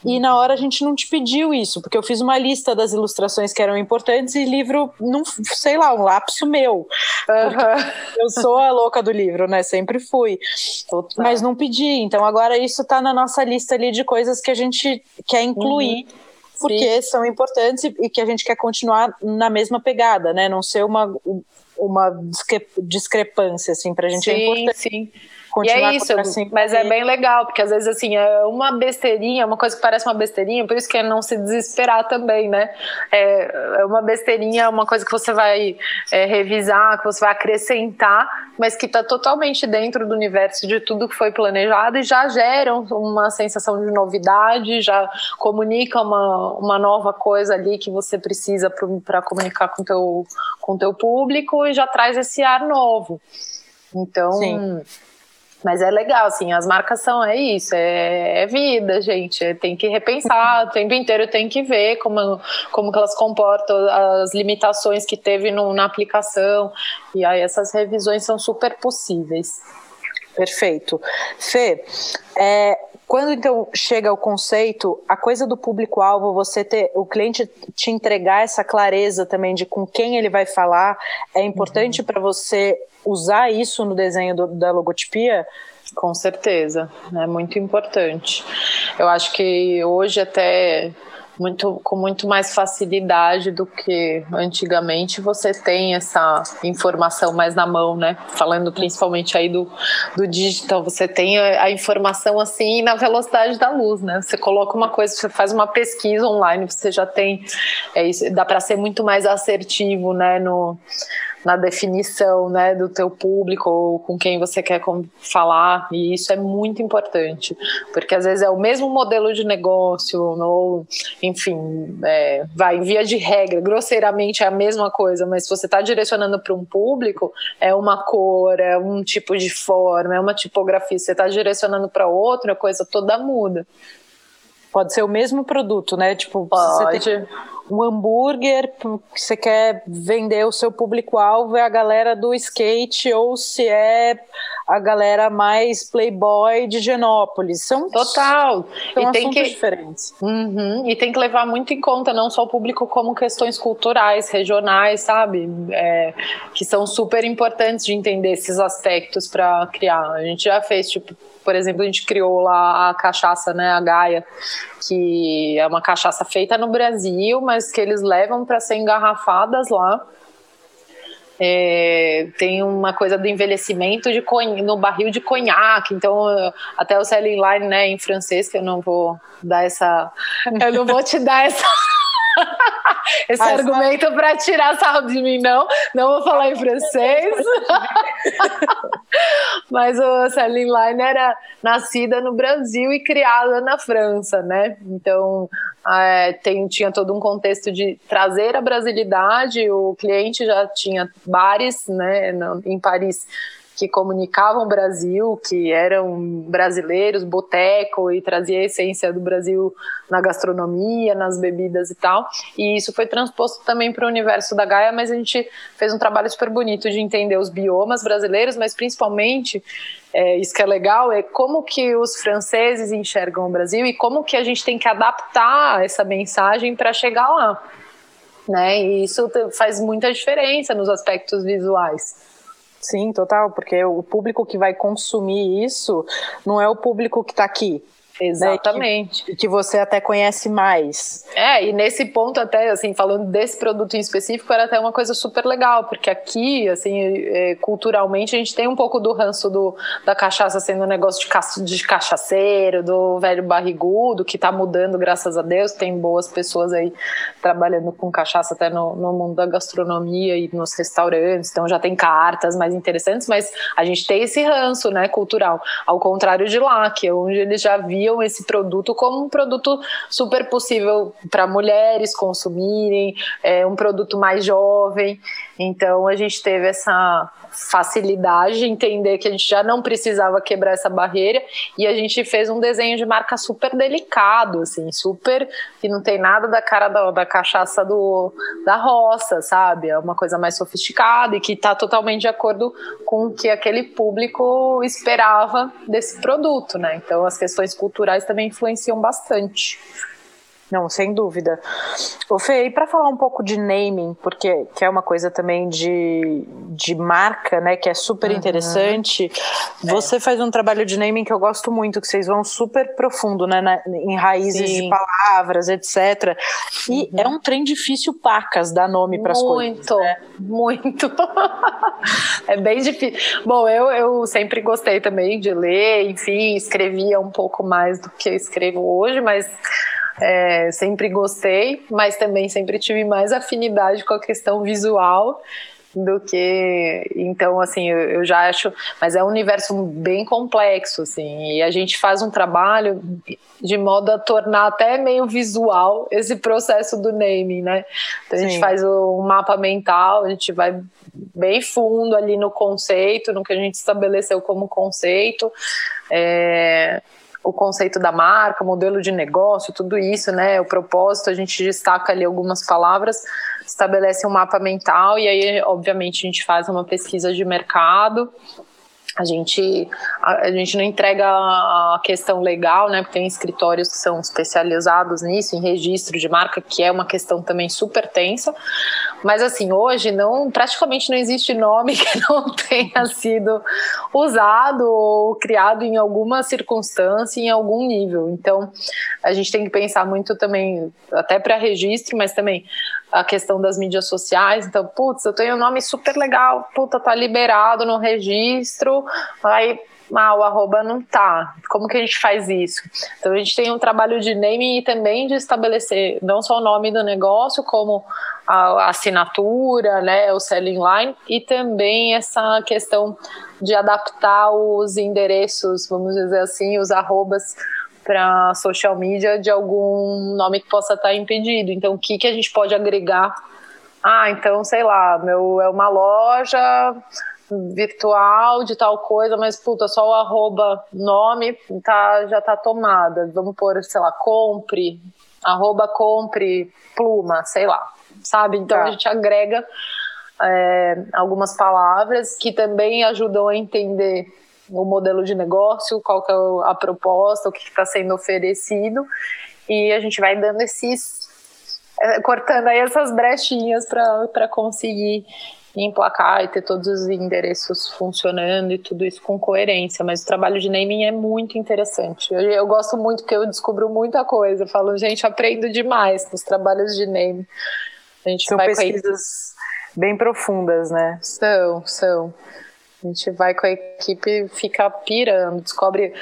e na hora a gente não te pediu isso, porque eu fiz uma lista das ilustrações que eram importantes e livro, não, sei lá, um lapso meu. Uhum. Eu sou a louca do livro, né? Sempre fui. Total. Mas não pedi. Então agora isso tá na nossa lista ali de coisas que a gente quer incluir. Uhum porque Sim. são importantes e que a gente quer continuar na mesma pegada, né? Não ser uma, uma discrepância, assim, pra gente sim, é importante. Sim, sim continuar e é isso, assim, mas é bem legal, porque às vezes assim, é uma besteirinha, uma coisa que parece uma besteirinha, por isso que é não se desesperar também, né? É, é uma besteirinha, uma coisa que você vai é, revisar, que você vai acrescentar, mas que está totalmente dentro do universo de tudo que foi planejado e já gera uma sensação de novidade, já comunica uma, uma nova coisa ali que você precisa para comunicar com teu, o com teu público e já traz esse ar novo. Então, Sim. Mas é legal, assim, as marcas são, é isso, é, é vida, gente. Tem que repensar, o tempo inteiro tem que ver como, como que elas comportam, as limitações que teve no, na aplicação. E aí essas revisões são super possíveis. Perfeito. Fê, é, quando então chega o conceito, a coisa do público-alvo, você ter o cliente te entregar essa clareza também de com quem ele vai falar, é importante uhum. para você usar isso no desenho do, da logotipia? Com certeza, é muito importante. Eu acho que hoje até muito, com muito mais facilidade do que antigamente você tem essa informação mais na mão, né? Falando principalmente aí do, do digital, você tem a, a informação assim na velocidade da luz, né? Você coloca uma coisa, você faz uma pesquisa online, você já tem, é isso, dá para ser muito mais assertivo, né? No, na definição né, do teu público ou com quem você quer falar. E isso é muito importante porque às vezes é o mesmo modelo de negócio ou enfim é, vai via de regra grosseiramente é a mesma coisa mas se você está direcionando para um público é uma cor é um tipo de forma é uma tipografia. Se você está direcionando para outro a coisa toda muda Pode ser o mesmo produto, né? Tipo, Pode. você tem um hambúrguer que você quer vender o seu público-alvo é a galera do skate ou se é a galera mais playboy de Genópolis. São total. São e tem que diferentes. Uhum. E tem que levar muito em conta não só o público como questões culturais, regionais, sabe? É, que são super importantes de entender esses aspectos para criar. A gente já fez tipo por exemplo, a gente criou lá a cachaça, né, a Gaia, que é uma cachaça feita no Brasil, mas que eles levam para ser engarrafadas lá. É, tem uma coisa do envelhecimento de no barril de conhaque, então até o selling line, né, em francês, que eu não vou dar essa, eu não vou te dar essa esse Mas, argumento mas... para tirar sarro de mim, não. Não vou falar em francês. Mas o Celine Line era nascida no Brasil e criada na França, né? Então é, tem, tinha todo um contexto de trazer a brasilidade. O cliente já tinha bares, né, em Paris que comunicavam o Brasil, que eram brasileiros, boteco, e trazia a essência do Brasil na gastronomia, nas bebidas e tal. E isso foi transposto também para o universo da Gaia, mas a gente fez um trabalho super bonito de entender os biomas brasileiros, mas principalmente, é, isso que é legal, é como que os franceses enxergam o Brasil e como que a gente tem que adaptar essa mensagem para chegar lá. Né? E isso faz muita diferença nos aspectos visuais. Sim, total, porque o público que vai consumir isso não é o público que está aqui, Exatamente. Né, que, que, você até conhece mais. É, e nesse ponto até, assim, falando desse produto em específico, era até uma coisa super legal, porque aqui, assim, é, culturalmente, a gente tem um pouco do ranço do, da cachaça sendo um negócio de, ca, de cachaceiro, do velho barrigudo, que tá mudando, graças a Deus, tem boas pessoas aí trabalhando com cachaça até no, no mundo da gastronomia e nos restaurantes, então já tem cartas mais interessantes, mas a gente tem esse ranço, né, cultural, ao contrário de lá, que é onde eles já viam viam esse produto como um produto super possível para mulheres consumirem, é um produto mais jovem. Então a gente teve essa facilidade de entender que a gente já não precisava quebrar essa barreira e a gente fez um desenho de marca super delicado, assim, super que não tem nada da cara da, da cachaça do, da roça, sabe? É uma coisa mais sofisticada e que está totalmente de acordo com o que aquele público esperava desse produto, né? Então as questões culturais também influenciam bastante. Não, sem dúvida. O Fê, e para falar um pouco de naming, porque que é uma coisa também de, de marca, né, que é super uhum. interessante, é. você faz um trabalho de naming que eu gosto muito, que vocês vão super profundo, né, na, em raízes Sim. de palavras, etc. E uhum. é um trem difícil pacas dar nome para as coisas. Muito, né? muito. é bem difícil. Bom, eu, eu sempre gostei também de ler, enfim, escrevia um pouco mais do que eu escrevo hoje, mas é, sempre gostei, mas também sempre tive mais afinidade com a questão visual do que então assim eu, eu, já acho mas é um universo bem complexo assim e a gente faz um trabalho de modo a tornar até meio visual esse processo do naming né? Então a gente faz um mapa mental a gente vai bem fundo ali no conceito no que a gente estabeleceu como conceito é, o conceito da marca, modelo de negócio, tudo isso, né? O propósito, a gente destaca ali algumas palavras, estabelece um mapa mental e aí, obviamente, a gente faz uma pesquisa de mercado a gente, a, a, gente não entrega a questão legal, né? Porque tem escritórios que são especializados nisso, em registro de marca, que é uma questão também super tensa. Mas assim, hoje não, praticamente não existe nome que não tenha sido usado ou criado em alguma circunstância, em algum nível. Então, a gente tem que pensar muito também, até para registro, mas também a questão das mídias sociais. Então, putz, eu tenho um nome super legal, puta, tá liberado no registro, aí ah, o arroba não tá. Como que a gente faz isso? Então a gente tem um trabalho de naming e também de estabelecer não só o nome do negócio, como a assinatura, né, o selling line e também essa questão de adaptar os endereços, vamos dizer assim, os arrobas para social media de algum nome que possa estar impedido. Então, o que, que a gente pode agregar? Ah, então, sei lá, meu é uma loja virtual de tal coisa, mas puta, só o arroba nome tá, já tá tomada. Vamos pôr, sei lá, compre, arroba compre pluma, sei lá, sabe? Então tá. a gente agrega é, algumas palavras que também ajudam a entender o modelo de negócio, qual que é a proposta, o que está sendo oferecido, e a gente vai dando esses. É, cortando aí essas brechinhas para conseguir emplacar e ter todos os endereços funcionando e tudo isso com coerência. Mas o trabalho de naming é muito interessante. Eu, eu gosto muito porque eu descubro muita coisa. Eu falo, gente, aprendo demais nos trabalhos de naming. A gente São vai pesquisas bem profundas, né? São, são. A gente vai com a equipe, fica pirando, descobre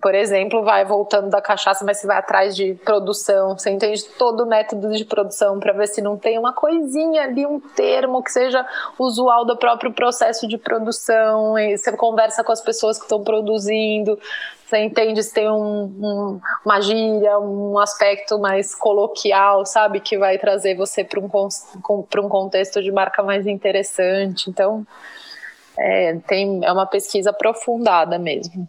por exemplo, vai voltando da cachaça, mas você vai atrás de produção, você entende todo o método de produção para ver se não tem uma coisinha ali, um termo que seja usual do próprio processo de produção, você conversa com as pessoas que estão produzindo, você entende se tem um, um, uma gíria, um aspecto mais coloquial, sabe, que vai trazer você para um, um contexto de marca mais interessante. Então, é, tem, é uma pesquisa aprofundada mesmo.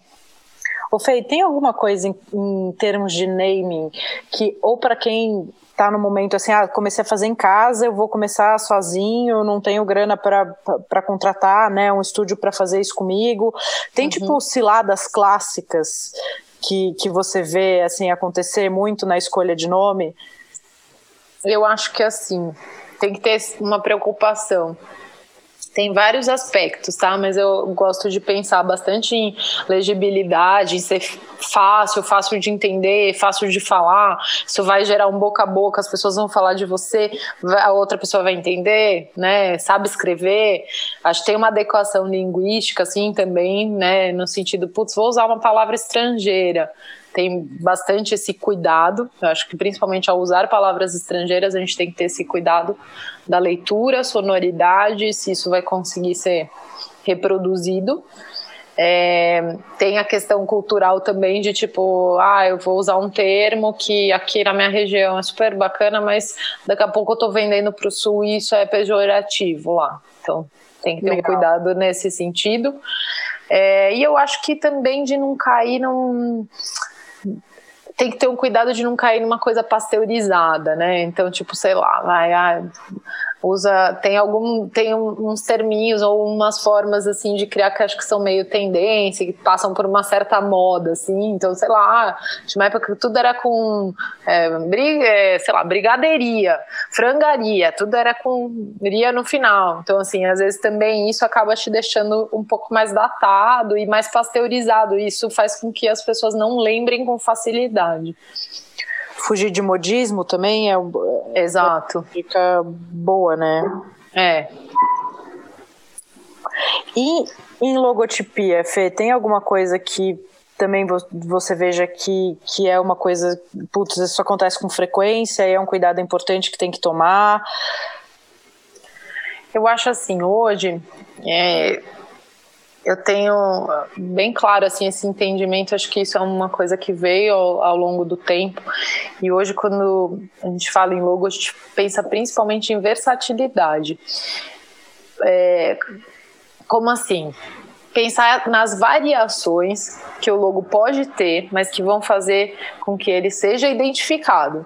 O Fei, tem alguma coisa em, em termos de naming que, ou para quem está no momento assim, ah, comecei a fazer em casa, eu vou começar sozinho, não tenho grana para contratar, né, um estúdio para fazer isso comigo. Tem uhum. tipo ciladas clássicas que, que você vê assim acontecer muito na escolha de nome? Eu acho que assim, tem que ter uma preocupação tem vários aspectos, tá? Mas eu gosto de pensar bastante em legibilidade, em ser fácil, fácil de entender, fácil de falar. Isso vai gerar um boca a boca, as pessoas vão falar de você, a outra pessoa vai entender, né? Sabe escrever. Acho que tem uma adequação linguística, assim, também, né? No sentido, putz, vou usar uma palavra estrangeira tem bastante esse cuidado. Eu acho que principalmente ao usar palavras estrangeiras, a gente tem que ter esse cuidado da leitura, sonoridade, se isso vai conseguir ser reproduzido. É, tem a questão cultural também de tipo, ah, eu vou usar um termo que aqui na minha região é super bacana, mas daqui a pouco eu tô vendendo para o sul e isso é pejorativo lá. Então tem que ter Legal. um cuidado nesse sentido. É, e eu acho que também de não cair num tem que ter um cuidado de não cair numa coisa pasteurizada, né? Então, tipo, sei lá, vai, ah, usa tem algum tem uns terminhos ou umas formas assim de criar que acho que são meio tendência que passam por uma certa moda assim. Então sei lá de uma época que tudo era com é, briga, é, sei lá brigadeiria frangaria tudo era com ria no final. Então assim às vezes também isso acaba te deixando um pouco mais datado e mais pasteurizado. Isso faz com que as pessoas não lembrem com facilidade. Fugir de modismo também é exato. Fica boa né? É. E em logotipia Fê tem alguma coisa que também você veja que, que é uma coisa putz, isso acontece com frequência e é um cuidado importante que tem que tomar? Eu acho assim hoje é, eu tenho bem claro assim esse entendimento acho que isso é uma coisa que veio ao, ao, longo do tempo. E hoje quando a gente fala em logo a gente pensa principalmente em versatilidade. É, como assim? Pensar nas variações que o logo pode ter mas que vão fazer com que ele seja identificado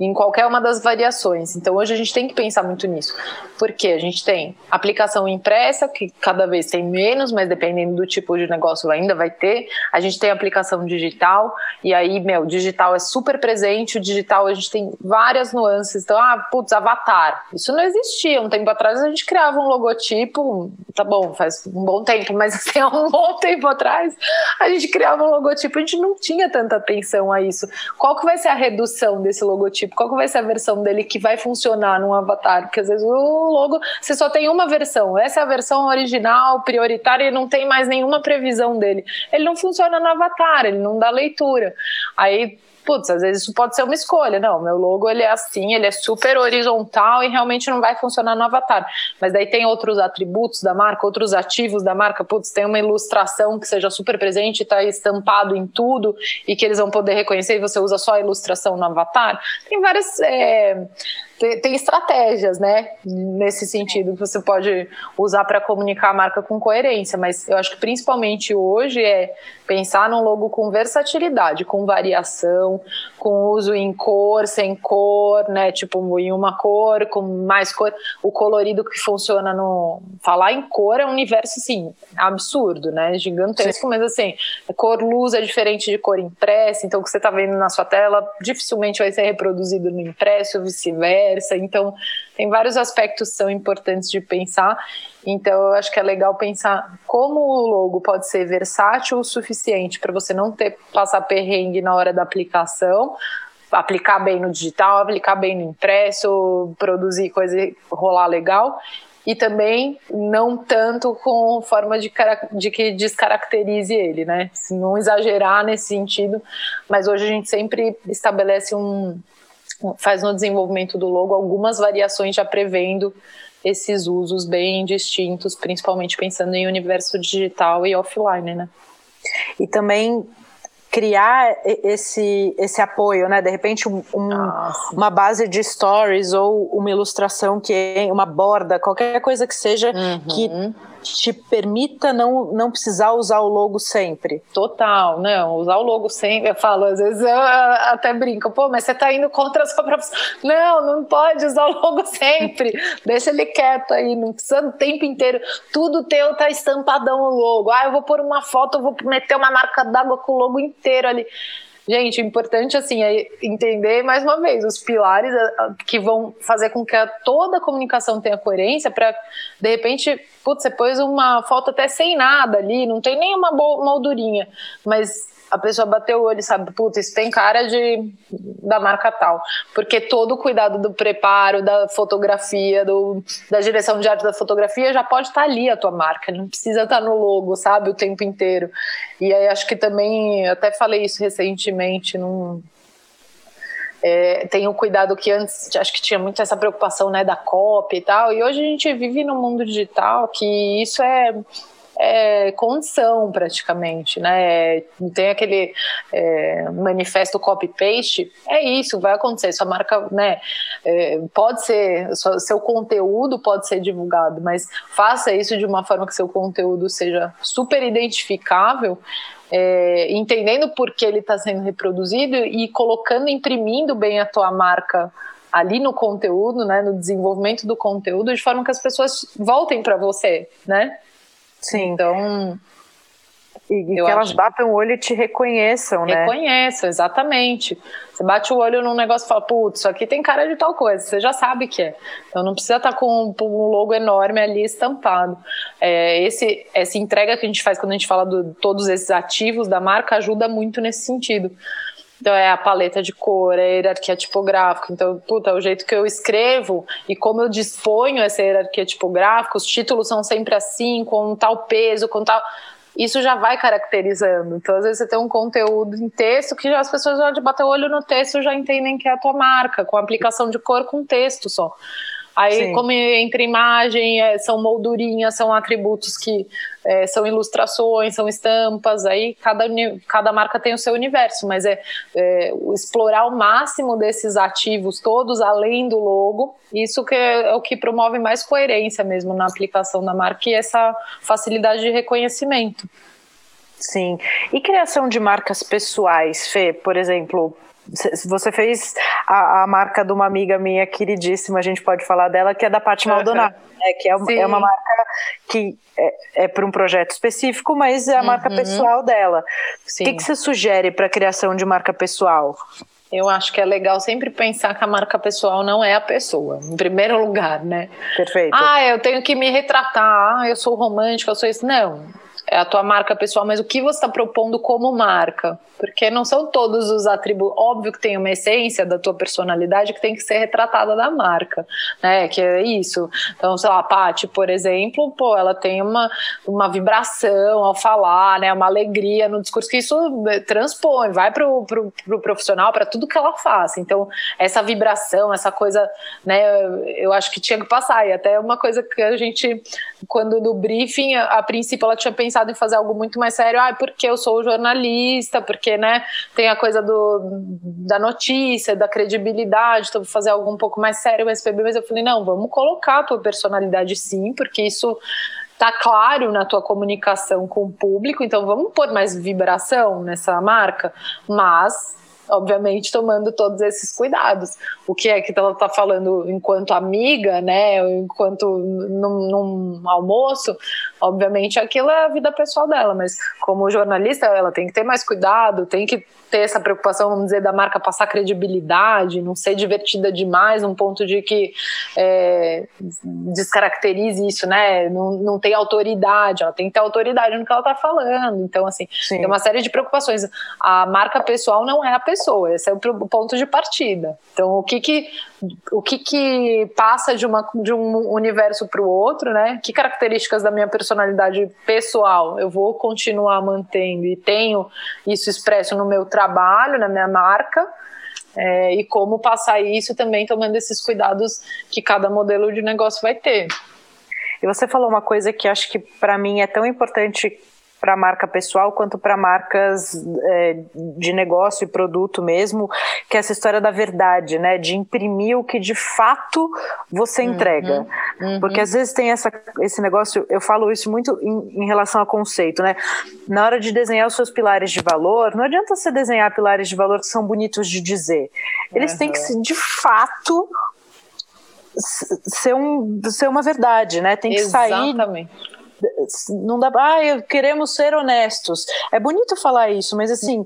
em qualquer uma das variações. Então hoje a gente tem que pensar muito nisso, porque a gente tem aplicação impressa, que cada vez tem menos, mas dependendo do tipo de negócio ainda vai ter. A gente tem aplicação digital, e aí, meu, digital é super presente, o digital a gente tem várias nuances. Então, ah, putz, avatar. Isso não existia. Um tempo atrás a gente criava um logotipo, tá bom, faz um bom tempo, mas assim, há um bom tempo atrás a gente criava um logotipo, a gente não tinha tanta atenção a isso. Qual que vai ser a redução desse logotipo? Tipo, qual que vai ser a versão dele que vai funcionar num avatar? Porque às vezes o logo, você só tem uma versão, essa é a versão original, prioritária, e não tem mais nenhuma previsão dele. Ele não funciona no avatar, ele não dá leitura. Aí putz, às vezes isso pode ser uma escolha. Não, meu logo ele é assim, ele é super horizontal e realmente não vai funcionar no avatar. Mas daí tem outros atributos da marca, outros ativos da marca. Putz, tem uma ilustração que seja super presente, está estampado em tudo e que eles vão poder reconhecer e você usa só a ilustração no avatar. Tem várias. É tem, tem estratégias, né, nesse sentido que você pode usar para comunicar a marca com coerência, mas eu acho que principalmente hoje é pensar num logo com versatilidade, com variação, com uso em cor, sem cor, né? Tipo, em uma cor, com mais cor. O colorido que funciona no. Falar em cor é um universo, assim, absurdo, né? Gigantesco, Sim. mas assim, cor luz é diferente de cor impressa, então o que você está vendo na sua tela dificilmente vai ser reproduzido no impresso, vice-versa. Então, tem vários aspectos que são importantes de pensar. Então, eu acho que é legal pensar como o logo pode ser versátil o suficiente para você não ter passar perrengue na hora da aplicação, aplicar bem no digital, aplicar bem no impresso, produzir coisa rolar legal. E também não tanto com forma de, de que descaracterize ele, né? Não exagerar nesse sentido, mas hoje a gente sempre estabelece um, faz no desenvolvimento do logo algumas variações já prevendo esses usos bem distintos, principalmente pensando em universo digital e offline, né? E também criar esse, esse apoio, né? De repente, um, uma base de stories ou uma ilustração que é uma borda, qualquer coisa que seja uhum. que te permita não, não precisar usar o logo sempre. Total, não, usar o logo sempre, eu falo, às vezes eu até brinco, pô, mas você tá indo contra a sua própria... Não, não pode usar o logo sempre, deixa ele quieto aí, não precisa o tempo inteiro, tudo teu tá estampadão o logo, ah, eu vou pôr uma foto, eu vou meter uma marca d'água com o logo inteiro ali. Gente, o importante assim é entender mais uma vez os pilares que vão fazer com que toda a comunicação tenha coerência para de repente, putz, você pôs uma foto até sem nada ali, não tem nenhuma moldurinha, mas a pessoa bateu o olho e sabe, puta, isso tem cara de da marca tal. Porque todo o cuidado do preparo, da fotografia, do, da direção de arte da fotografia já pode estar tá ali a tua marca, não precisa estar tá no logo, sabe, o tempo inteiro. E aí acho que também, até falei isso recentemente num, é, tem o cuidado que antes acho que tinha muito essa preocupação né, da cópia e tal, e hoje a gente vive no mundo digital que isso é é, condição praticamente, né? Tem aquele é, manifesto copy-paste, é isso, vai acontecer. Sua marca, né? É, pode ser, seu conteúdo pode ser divulgado, mas faça isso de uma forma que seu conteúdo seja super identificável é, entendendo por que ele está sendo reproduzido e colocando, imprimindo bem a tua marca ali no conteúdo, né, no desenvolvimento do conteúdo, de forma que as pessoas voltem para você, né? Sim. Então, e, e que elas batam o olho e te reconheçam, né? Reconheçam, exatamente. Você bate o olho num negócio e fala, putz, isso aqui tem cara de tal coisa, você já sabe que é. Então não precisa estar tá com um logo enorme ali estampado. É, esse, essa entrega que a gente faz quando a gente fala de todos esses ativos da marca ajuda muito nesse sentido. Então é a paleta de cor, é a hierarquia tipográfica. Então, puta, o jeito que eu escrevo e como eu disponho essa hierarquia tipográfica, os títulos são sempre assim, com tal peso, com tal isso já vai caracterizando. Então, às vezes, você tem um conteúdo em texto que as pessoas já de bater o olho no texto já entendem que é a tua marca, com aplicação de cor com texto só. Aí, Sim. como entre imagem, é, são moldurinhas, são atributos que é, são ilustrações, são estampas, aí cada, cada marca tem o seu universo, mas é, é explorar o máximo desses ativos todos, além do logo, isso que é, é, o que promove mais coerência mesmo na aplicação da marca e essa facilidade de reconhecimento. Sim. E criação de marcas pessoais, Fê, por exemplo, você fez a, a, marca de uma amiga minha queridíssima, a gente pode falar dela, que é da Paty Maldonado, né, que é, é, uma marca que é, é para um projeto específico, mas é a marca uhum. pessoal dela. Sim. O que, que você sugere para a criação de marca pessoal? Eu acho que é legal sempre pensar que a marca pessoal não é a pessoa, em primeiro lugar, né? Perfeito. Ah, eu tenho que me retratar, ah, eu sou romântica, eu sou isso. Não, é a tua marca pessoal, mas o que você está propondo como marca? Porque não são todos os atributos. Óbvio que tem uma essência da tua personalidade que tem que ser retratada da marca, né? Que é isso. Então, sei lá, a Paty, por exemplo, pô, ela tem uma, uma vibração ao falar, né? Uma alegria no discurso que isso né, transpõe, vai pro, pro, pro profissional, para tudo que ela faz. Então, essa vibração, essa coisa, né? Eu acho que tinha que passar. E até uma coisa que a gente, quando no briefing, a, a princípio ela tinha pensado em fazer algo muito mais sério. Ah, porque eu sou jornalista, porque né, tem a coisa do, da notícia, da credibilidade, então vou fazer algo um pouco mais sério SPB, mas eu falei, não, vamos colocar a tua personalidade sim, porque isso tá claro na tua comunicação com o público, então vamos pôr mais vibração nessa marca, mas obviamente tomando todos esses cuidados. O que é que ela está falando enquanto amiga, né, enquanto num, num, almoço, obviamente aquilo é a vida pessoal dela, mas como jornalista ela tem que ter mais cuidado, tem que ter essa preocupação, vamos dizer, da marca passar credibilidade, não ser divertida demais, um ponto de que é, descaracterize isso, né? Não, não tem autoridade, ela tem que ter autoridade no que ela está falando. Então, assim, Sim. tem uma série de preocupações. A marca pessoal não é a pessoa, esse é o ponto de partida. Então, o que que, o que, que passa de, uma, de um universo para o outro, né? Que características da minha personalidade pessoal eu vou continuar mantendo e tenho isso expresso no meu trabalho, na minha marca, é, e como passar isso também tomando esses cuidados que cada modelo de negócio vai ter. E você falou uma coisa que acho que para mim é tão importante para a marca pessoal quanto para marcas é, de negócio e produto mesmo, que é essa história da verdade, né? De imprimir o que de fato você uhum, entrega. Uhum. Porque às vezes tem essa, esse negócio, eu falo isso muito em, em, relação ao conceito, né? Na hora de desenhar os seus pilares de valor, não adianta você desenhar pilares de valor que são bonitos de dizer. Eles uhum. têm que ser de fato ser, um, ser uma verdade, né? Tem que Exatamente. sair não dá, ah, queremos ser honestos. É bonito falar isso, mas assim,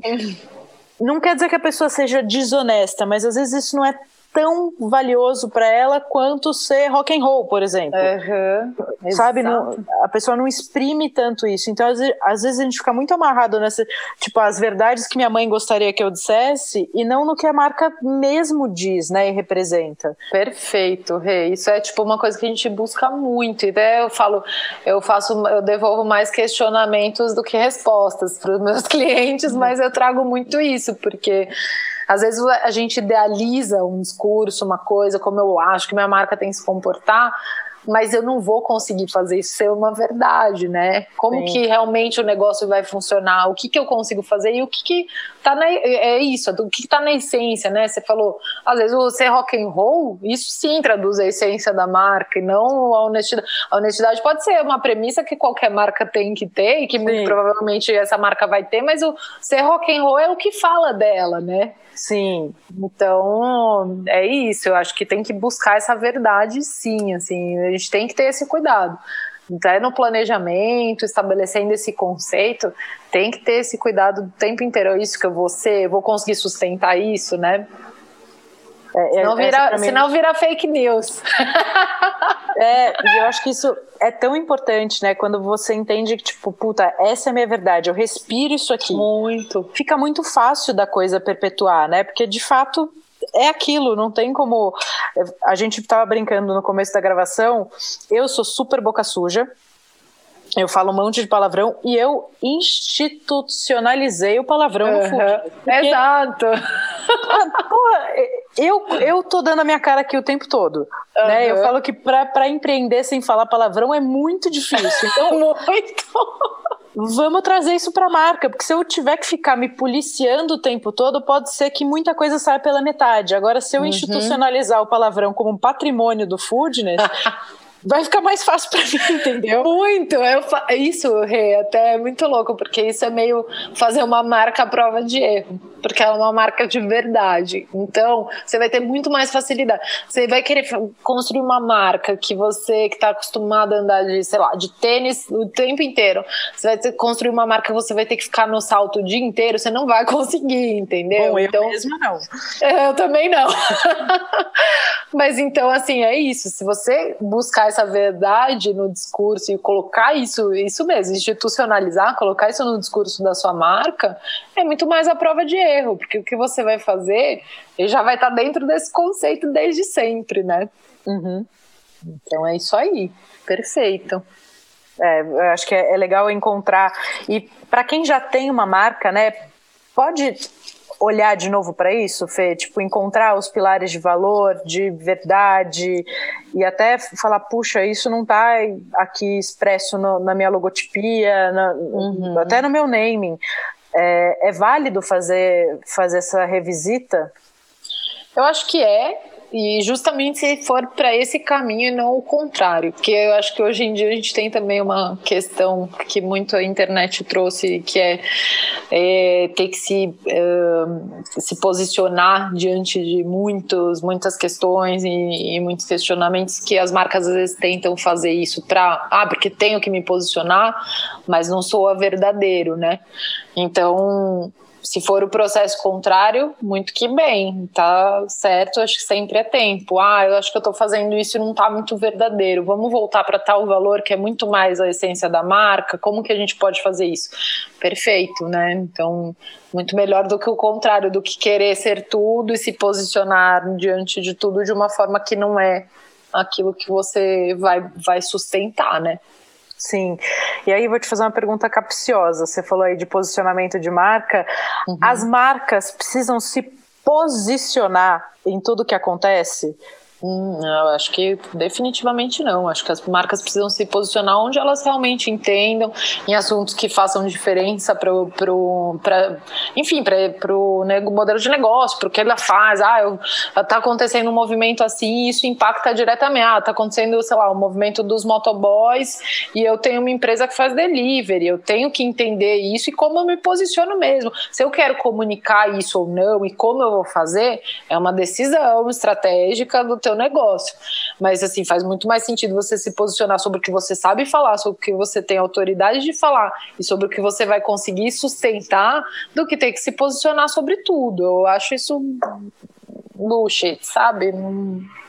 não quer dizer que a pessoa seja desonesta, mas às vezes isso não é tão valioso para ela quanto ser rock and roll, por exemplo. Uhum, Sabe, não, a pessoa não exprime tanto isso. Então, às vezes, às vezes, a gente fica muito amarrado nessa, tipo, as verdades que minha mãe gostaria que eu dissesse e não no que a marca mesmo diz, né, e representa. Perfeito, Rê. Isso é tipo uma coisa que a gente busca muito. E eu falo, eu faço, eu devolvo mais questionamentos do que respostas para os meus clientes, mas eu trago muito isso, porque às vezes a gente idealiza um discurso, uma coisa, como eu acho que minha marca tem que se comportar, mas eu não vou conseguir fazer isso ser uma verdade, né? Como Sim. que realmente o negócio vai funcionar? O que, que eu consigo fazer e o que, que tá na, é isso, o que, que tá na essência, né? Você falou, às vezes o ser rock and roll, isso sim traduz a essência da marca e não a honestidade. A honestidade pode ser uma premissa que qualquer marca tem que ter e que muito provavelmente essa marca vai ter, mas o ser rock and roll é o que fala dela, né? Sim. Então, é isso. Eu acho que tem que buscar essa verdade, sim. Assim, a gente tem que ter esse cuidado. Até no planejamento, estabelecendo esse conceito, tem que ter esse cuidado o tempo inteiro. É isso que eu vou ser, vou conseguir sustentar isso, né? É, é senão, vira, mim... senão vira fake news. É, eu acho que isso é tão importante, né? Quando você entende que, tipo, puta, essa é a minha verdade, eu respiro isso aqui. Muito. Fica muito fácil da coisa perpetuar, né? Porque de fato é aquilo, não tem como. A gente estava brincando no começo da gravação, eu sou super boca suja. Eu falo um monte de palavrão e eu institucionalizei o palavrão uhum. no food. Exato. Porra, eu, eu tô dando a minha cara aqui o tempo todo. Uhum. Né? Eu falo que para empreender sem falar palavrão é muito difícil. Então, muito. Vamos trazer isso para a marca, porque se eu tiver que ficar me policiando o tempo todo, pode ser que muita coisa saia pela metade. Agora, se eu uhum. institucionalizar o palavrão como um patrimônio do foodness, vai ficar mais fácil para mim, entendeu? Muito. Eu fa... Isso, Rê, até é muito louco, porque isso é meio fazer uma marca à prova de erro porque ela é uma marca de verdade. Então, você vai ter muito mais facilidade. Você vai querer construir uma marca que você que está acostumado a andar de, sei lá, de tênis o tempo inteiro. Você vai ter, construir uma marca que você vai ter que ficar no salto o dia inteiro, você não vai conseguir, entendeu? Bom, então, eu mesmo não. Eu também não. Mas então, assim, é isso. Se você buscar essa verdade no discurso e colocar isso, isso mesmo, institucionalizar, colocar isso no discurso da sua marca, é muito mais a prova de erro erro, porque o que você vai fazer ele já vai estar dentro desse conceito desde sempre, né? Uhum. Então é isso aí, perfeito. É, eu acho que é, é legal encontrar. E para quem já tem uma marca, né, pode olhar de novo para isso, Fê? Tipo, encontrar os pilares de valor, de verdade, e até falar, puxa, isso não está aqui expresso no, na minha logotipia, na, uhum. até no meu naming. É, é válido fazer, fazer essa revisita? Eu acho que é, e justamente se for para esse caminho e não o contrário, porque eu acho que hoje em dia a gente tem também uma questão que muito a internet trouxe, que é, é ter que se, é, se posicionar diante de muitos, muitas questões e, e, muitos questionamentos que as marcas às vezes tentam fazer isso para, ah, porque tenho que me posicionar, mas não sou a verdadeiro, né? Então, se for o processo contrário, muito que bem, tá certo, acho que sempre é tempo. Ah, eu acho que eu tô fazendo isso e não tá muito verdadeiro. Vamos voltar para tal valor que é muito mais a essência da marca. Como que a gente pode fazer isso? Perfeito, né? Então, muito melhor do que o contrário, do que querer ser tudo e se posicionar diante de tudo de uma forma que não é aquilo que você vai, vai sustentar, né? Sim. E aí vou te fazer uma pergunta capciosa. Você falou aí de posicionamento de marca. Uhum. As marcas precisam se posicionar em tudo que acontece? Hum, acho que definitivamente não. Acho que as marcas precisam se posicionar onde elas realmente entendam, em assuntos que façam diferença para enfim, para o modelo de negócio, para o que ela faz. Ah, está acontecendo um movimento assim, isso impacta diretamente. Ah, está acontecendo, sei lá, o um movimento dos motoboys e eu tenho uma empresa que faz delivery. Eu tenho que entender isso e como eu me posiciono mesmo. Se eu quero comunicar isso ou não e como eu vou fazer, é uma decisão estratégica do teu seu negócio. Mas assim, faz muito mais sentido você se posicionar sobre o que você sabe falar, sobre o que você tem autoridade de falar e sobre o que você vai conseguir sustentar do que ter que se posicionar sobre tudo. Eu acho isso bullshit, sabe?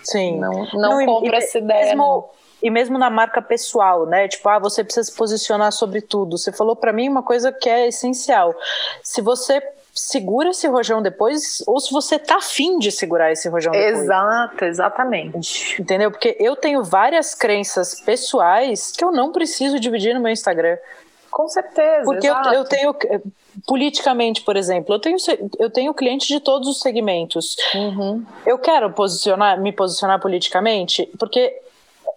Sim. Não, não, não compro e, essa ideia. Mesmo, e mesmo na marca pessoal, né? Tipo, ah, você precisa se posicionar sobre tudo. Você falou para mim uma coisa que é essencial. Se você segura esse rojão depois, ou se você tá afim de segurar esse rojão depois. Exato, exatamente. Entendeu? Porque eu tenho várias crenças pessoais que eu não preciso dividir no meu Instagram. Com certeza. Porque eu, eu, tenho, politicamente, por exemplo, eu tenho, eu tenho clientes de todos os segmentos. Uhum. Eu quero posicionar, me posicionar politicamente, porque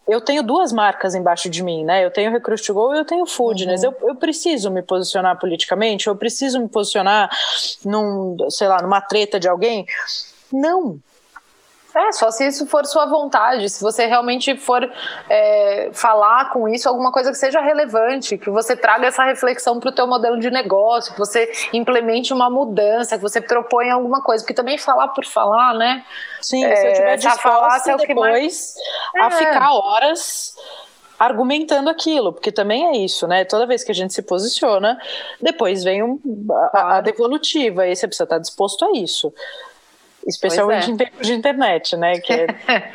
eu tenho duas marcas embaixo de mim, né? Eu tenho Recruit to Go e eu tenho Foodness. Uhum. Eu, eu preciso me posicionar politicamente, eu preciso me posicionar num, sei lá, numa treta de alguém. Não, é, só se isso for sua vontade, se você realmente for é, falar com isso alguma coisa que seja relevante, que você traga essa reflexão para o teu modelo de negócio, que você implemente uma mudança, que você proponha alguma coisa, porque também falar por falar, né? Sim, é, se eu tiver disposta é depois mais... a é. ficar horas argumentando aquilo, porque também é isso, né? Toda vez que a gente se posiciona, depois vem um, a, a devolutiva, e você precisa estar disposto a isso. Especialmente é. em tempos de internet, né? Que é...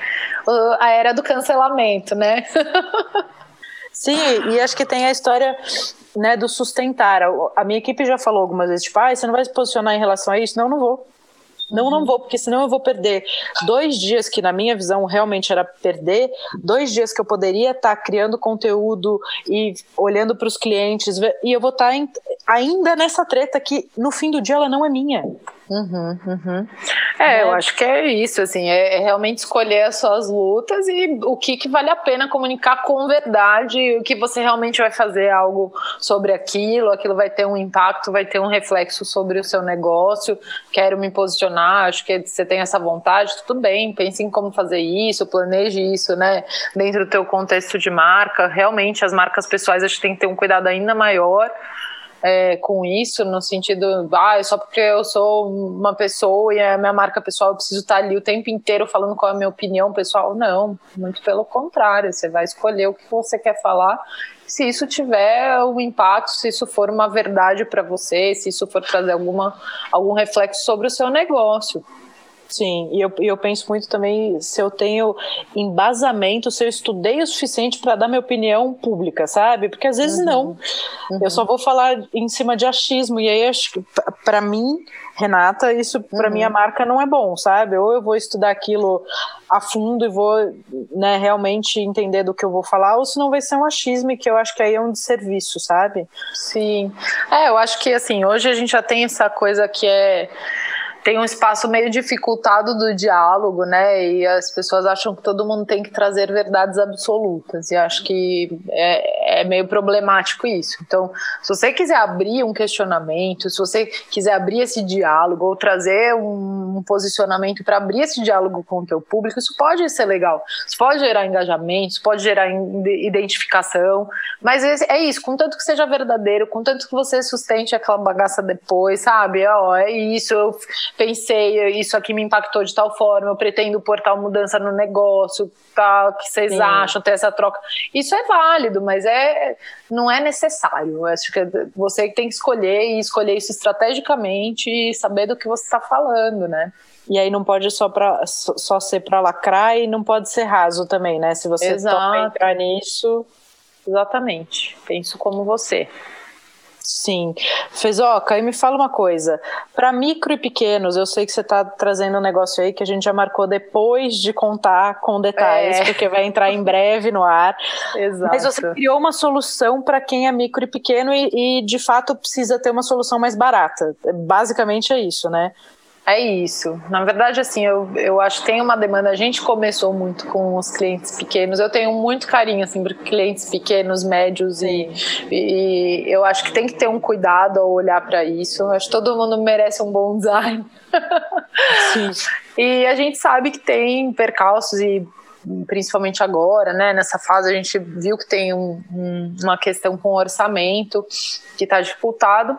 a era do cancelamento, né? Sim, e acho que tem a história né, do sustentar. A minha equipe já falou algumas vezes, tipo, ah, você não vai se posicionar em relação a isso? Não, não vou. Não, não vou, porque senão eu vou perder dois dias que, na minha visão, realmente era perder, dois dias que eu poderia estar tá criando conteúdo e olhando para os clientes, e eu vou estar tá ainda nessa treta que, no fim do dia, ela não é minha. Uhum, uhum. É, eu né? acho que é isso, assim, é, é, realmente escolher as suas lutas e o que, que vale a pena comunicar com verdade, o que você realmente vai fazer algo sobre aquilo, aquilo vai ter um impacto, vai ter um reflexo sobre o seu negócio, quero me posicionar, acho que você tem essa vontade, tudo bem, pense em como fazer isso, planeje isso, né, dentro do teu contexto de marca, realmente as marcas pessoais acho que tem que ter um cuidado ainda maior, é, com isso, no sentido, ah, é só porque eu sou uma pessoa e é minha marca pessoal, eu preciso estar ali o tempo inteiro falando qual é a minha opinião pessoal. Não, muito pelo contrário, você vai escolher o que você quer falar. Se isso tiver um impacto, se isso for uma verdade para você, se isso for trazer alguma, algum reflexo sobre o seu negócio. Sim, e eu, eu penso muito também se eu tenho embasamento, se eu estudei o suficiente para dar minha opinião pública, sabe? Porque às vezes uhum. não. Uhum. Eu só vou falar em cima de achismo, e aí acho que para mim, Renata, isso para uhum. minha marca não é bom, sabe? Ou eu vou estudar aquilo a fundo e vou né, realmente entender do que eu vou falar, ou senão vai ser um achismo que eu acho que aí é um desserviço, sabe? Sim. É, eu acho que assim, hoje a gente já tem essa coisa que é tem um espaço meio dificultado do diálogo, né? E as pessoas acham que todo mundo tem que trazer verdades absolutas. E acho que é, é meio problemático isso. Então, se você quiser abrir um questionamento, se você quiser abrir esse diálogo ou trazer um, um posicionamento para abrir esse diálogo com o teu público, isso pode ser legal. Isso pode gerar engajamento, isso pode gerar identificação. Mas é isso, contanto que seja verdadeiro, contanto que você sustente aquela bagaça depois, sabe? Ó, é isso, eu pensei, isso aqui me impactou de tal forma, eu pretendo pôr tal mudança no negócio, tal, que vocês Sim. acham, ter essa troca. Isso é válido, mas é, não é necessário. Eu acho que você tem que escolher e escolher isso estrategicamente e saber do que você está falando, né? E aí não pode só, pra, só ser para lacrar e não pode ser raso também, né? Se você Exato. entrar nisso. Exatamente. Penso como você. Sim. Fezoca, e me fala uma coisa. Para micro e pequenos, eu sei que você está trazendo um negócio aí que a gente já marcou depois de contar com detalhes, é. porque vai entrar em breve no ar. Exato. Mas você criou uma solução para quem é micro e pequeno e, e, de fato, precisa ter uma solução mais barata. Basicamente é isso, né? É isso. Na verdade, assim, eu, eu acho que tem uma demanda. A gente começou muito com os clientes pequenos. Eu tenho muito carinho, assim, por clientes pequenos, médios e, e, eu acho que tem que ter um cuidado ao olhar para isso. Eu acho que todo mundo merece um bom design. Sim. e a gente sabe que tem percalços e principalmente agora, né, nessa fase a gente viu que tem um, um, uma questão com orçamento que está dificultado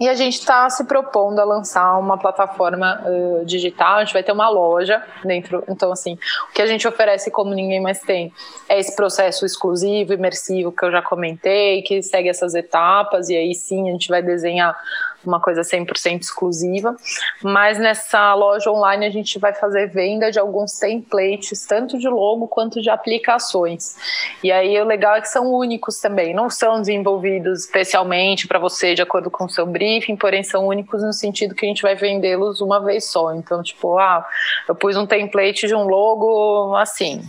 e a gente está se propondo a lançar uma plataforma uh, digital, a gente vai ter uma loja dentro. Então, assim, o que a gente oferece como ninguém mais tem é esse processo exclusivo, imersivo que eu já comentei, que segue essas etapas, e aí sim a gente vai desenhar uma coisa 100% exclusiva, mas nessa loja online a gente vai fazer venda de alguns templates, tanto de logo quanto de aplicações. E aí o legal é que são únicos também, não são desenvolvidos especialmente para você de acordo com o seu briefing, porém são únicos no sentido que a gente vai vendê-los uma vez só. Então, tipo, ah, eu pus um template de um logo assim,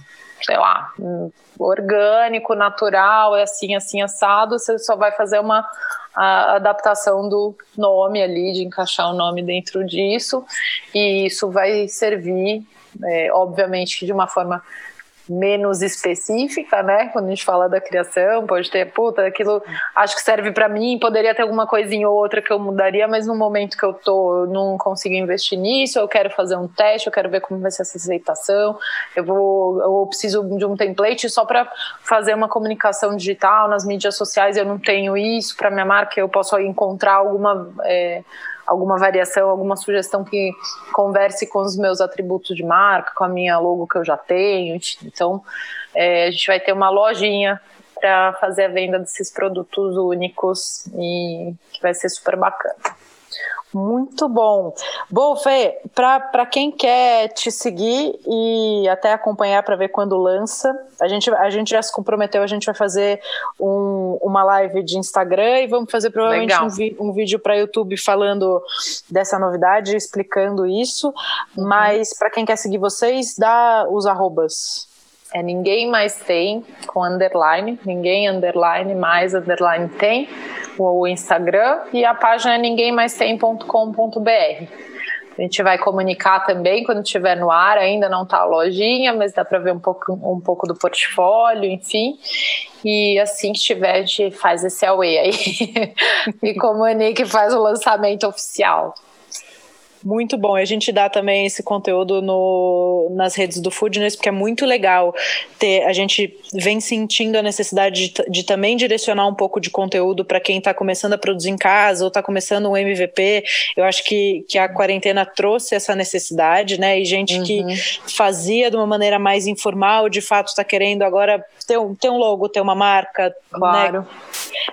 sei lá, orgânico, natural, é assim, assim, assado, você só vai fazer uma a adaptação do nome ali, de encaixar o nome dentro disso, e isso vai servir, é, obviamente, de uma forma menos específica, né? Quando a gente fala da criação, pode ter, puta, aquilo acho que serve para mim, poderia ter alguma coisinha ou outra que eu mudaria, mas no momento que eu tô, eu não consigo investir nisso, eu quero fazer um teste, eu quero ver como vai ser essa aceitação, eu vou, eu preciso de um template só para fazer uma comunicação digital nas mídias sociais, eu não tenho isso para minha marca, eu posso encontrar alguma é, alguma variação, alguma sugestão que converse com os meus atributos de marca, com a minha logo que eu já tenho. Então, é, a gente vai ter uma lojinha para fazer a venda desses produtos únicos e que vai ser super bacana. Muito bom. Bom, Fê, para quem quer te seguir e até acompanhar para ver quando lança, a gente, a gente já se comprometeu, a gente vai fazer um, uma live de Instagram e vamos fazer provavelmente um, um, vídeo para YouTube falando dessa novidade, explicando isso. Uhum. Mas para quem quer seguir vocês, dá os arrobas. É ninguém mais tem com underline, ninguém underline mais underline tem o Instagram e a página é ninguémmaistem.com.br. A gente vai comunicar também quando estiver no ar, ainda não está a lojinha, mas dá para ver um pouco, um pouco do portfólio, enfim. E assim que tiver, a gente faz esse away aí e comunica e faz o lançamento oficial. Muito bom. A gente dá também esse conteúdo no, nas redes do Foodness, porque é muito legal ter. A gente vem sentindo a necessidade de, de também direcionar um pouco de conteúdo para quem está começando a produzir em casa ou está começando um MVP. Eu acho que, que a quarentena trouxe essa necessidade, né? E gente uhum. que fazia de uma maneira mais informal, de fato está querendo agora ter um, ter um logo, ter uma marca, claro. né?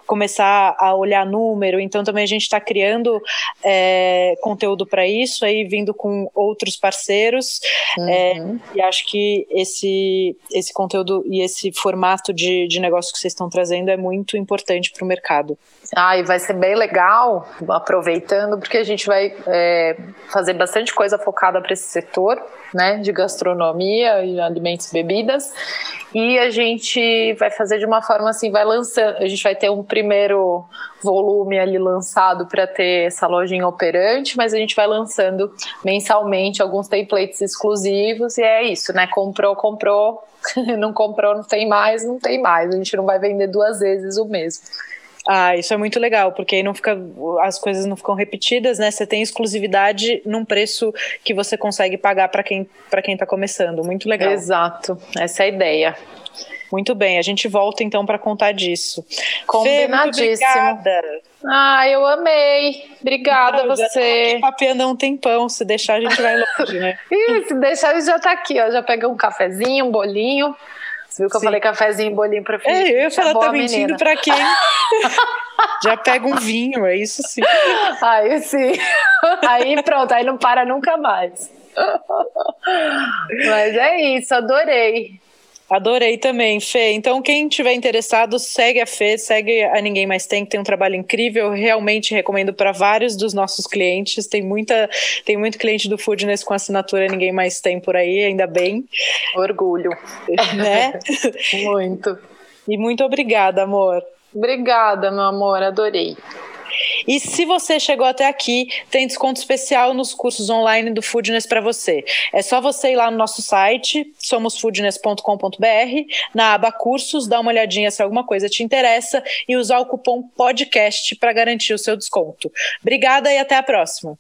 começar a olhar número. Então também a gente está criando é, conteúdo para isso, aí vindo com outros parceiros. É, uhum. É, e acho que esse, esse conteúdo e esse formato de, de negócio que vocês estão trazendo é muito importante para o mercado. Ah, e vai ser bem legal, aproveitando, porque a gente vai é, fazer bastante coisa focada para esse setor, né, de gastronomia e alimentos e bebidas. E a gente vai fazer de uma forma assim, vai lançando, a gente vai ter um primeiro volume ali lançado para ter essa lojinha operante, mas a gente vai lançando mensalmente alguns templates exclusivos e é isso, né? Comprou, comprou, não comprou, não tem mais, não tem mais. A gente não vai vender duas vezes o mesmo. Ah, isso é muito legal, porque aí não fica, as coisas não ficam repetidas, né? Você tem exclusividade num preço que você consegue pagar para quem para quem está começando. Muito legal. Exato, essa é a ideia. Muito bem, a gente volta então para contar disso. Combinadíssimo. Fê, ah, eu amei. Obrigada a você. Papeando há um tempão. Se deixar, a gente vai longe, né? Ih, se deixar, a gente já tá aqui, ó. Já pega um cafezinho, um bolinho. Você viu que Sim. eu falei cafezinho e bolinho pra frente? É, eu ia falar, tá mentindo pra quem? Já pega um vinho, é isso sim. Aí sim. Aí pronto, aí não para nunca mais. Mas é isso, adorei. Adorei também, Fê. Então, quem tiver interessado, segue a Fê, segue a Ninguém Mais Tem, que tem um trabalho incrível. realmente recomendo para vários dos nossos clientes. Tem muita, tem muito cliente do Foodness com assinatura Ninguém Mais Tem por aí, ainda bem. Orgulho. Né? muito. E muito obrigada, amor. Obrigada, meu amor, adorei. E se você chegou até aqui, tem desconto especial nos cursos online do Foodness para você. É só você ir lá no nosso site, somosfoodness.com.br, na aba cursos, dar uma olhadinha se alguma coisa te interessa e usar o cupom podcast para garantir o seu desconto. Obrigada e até a próxima.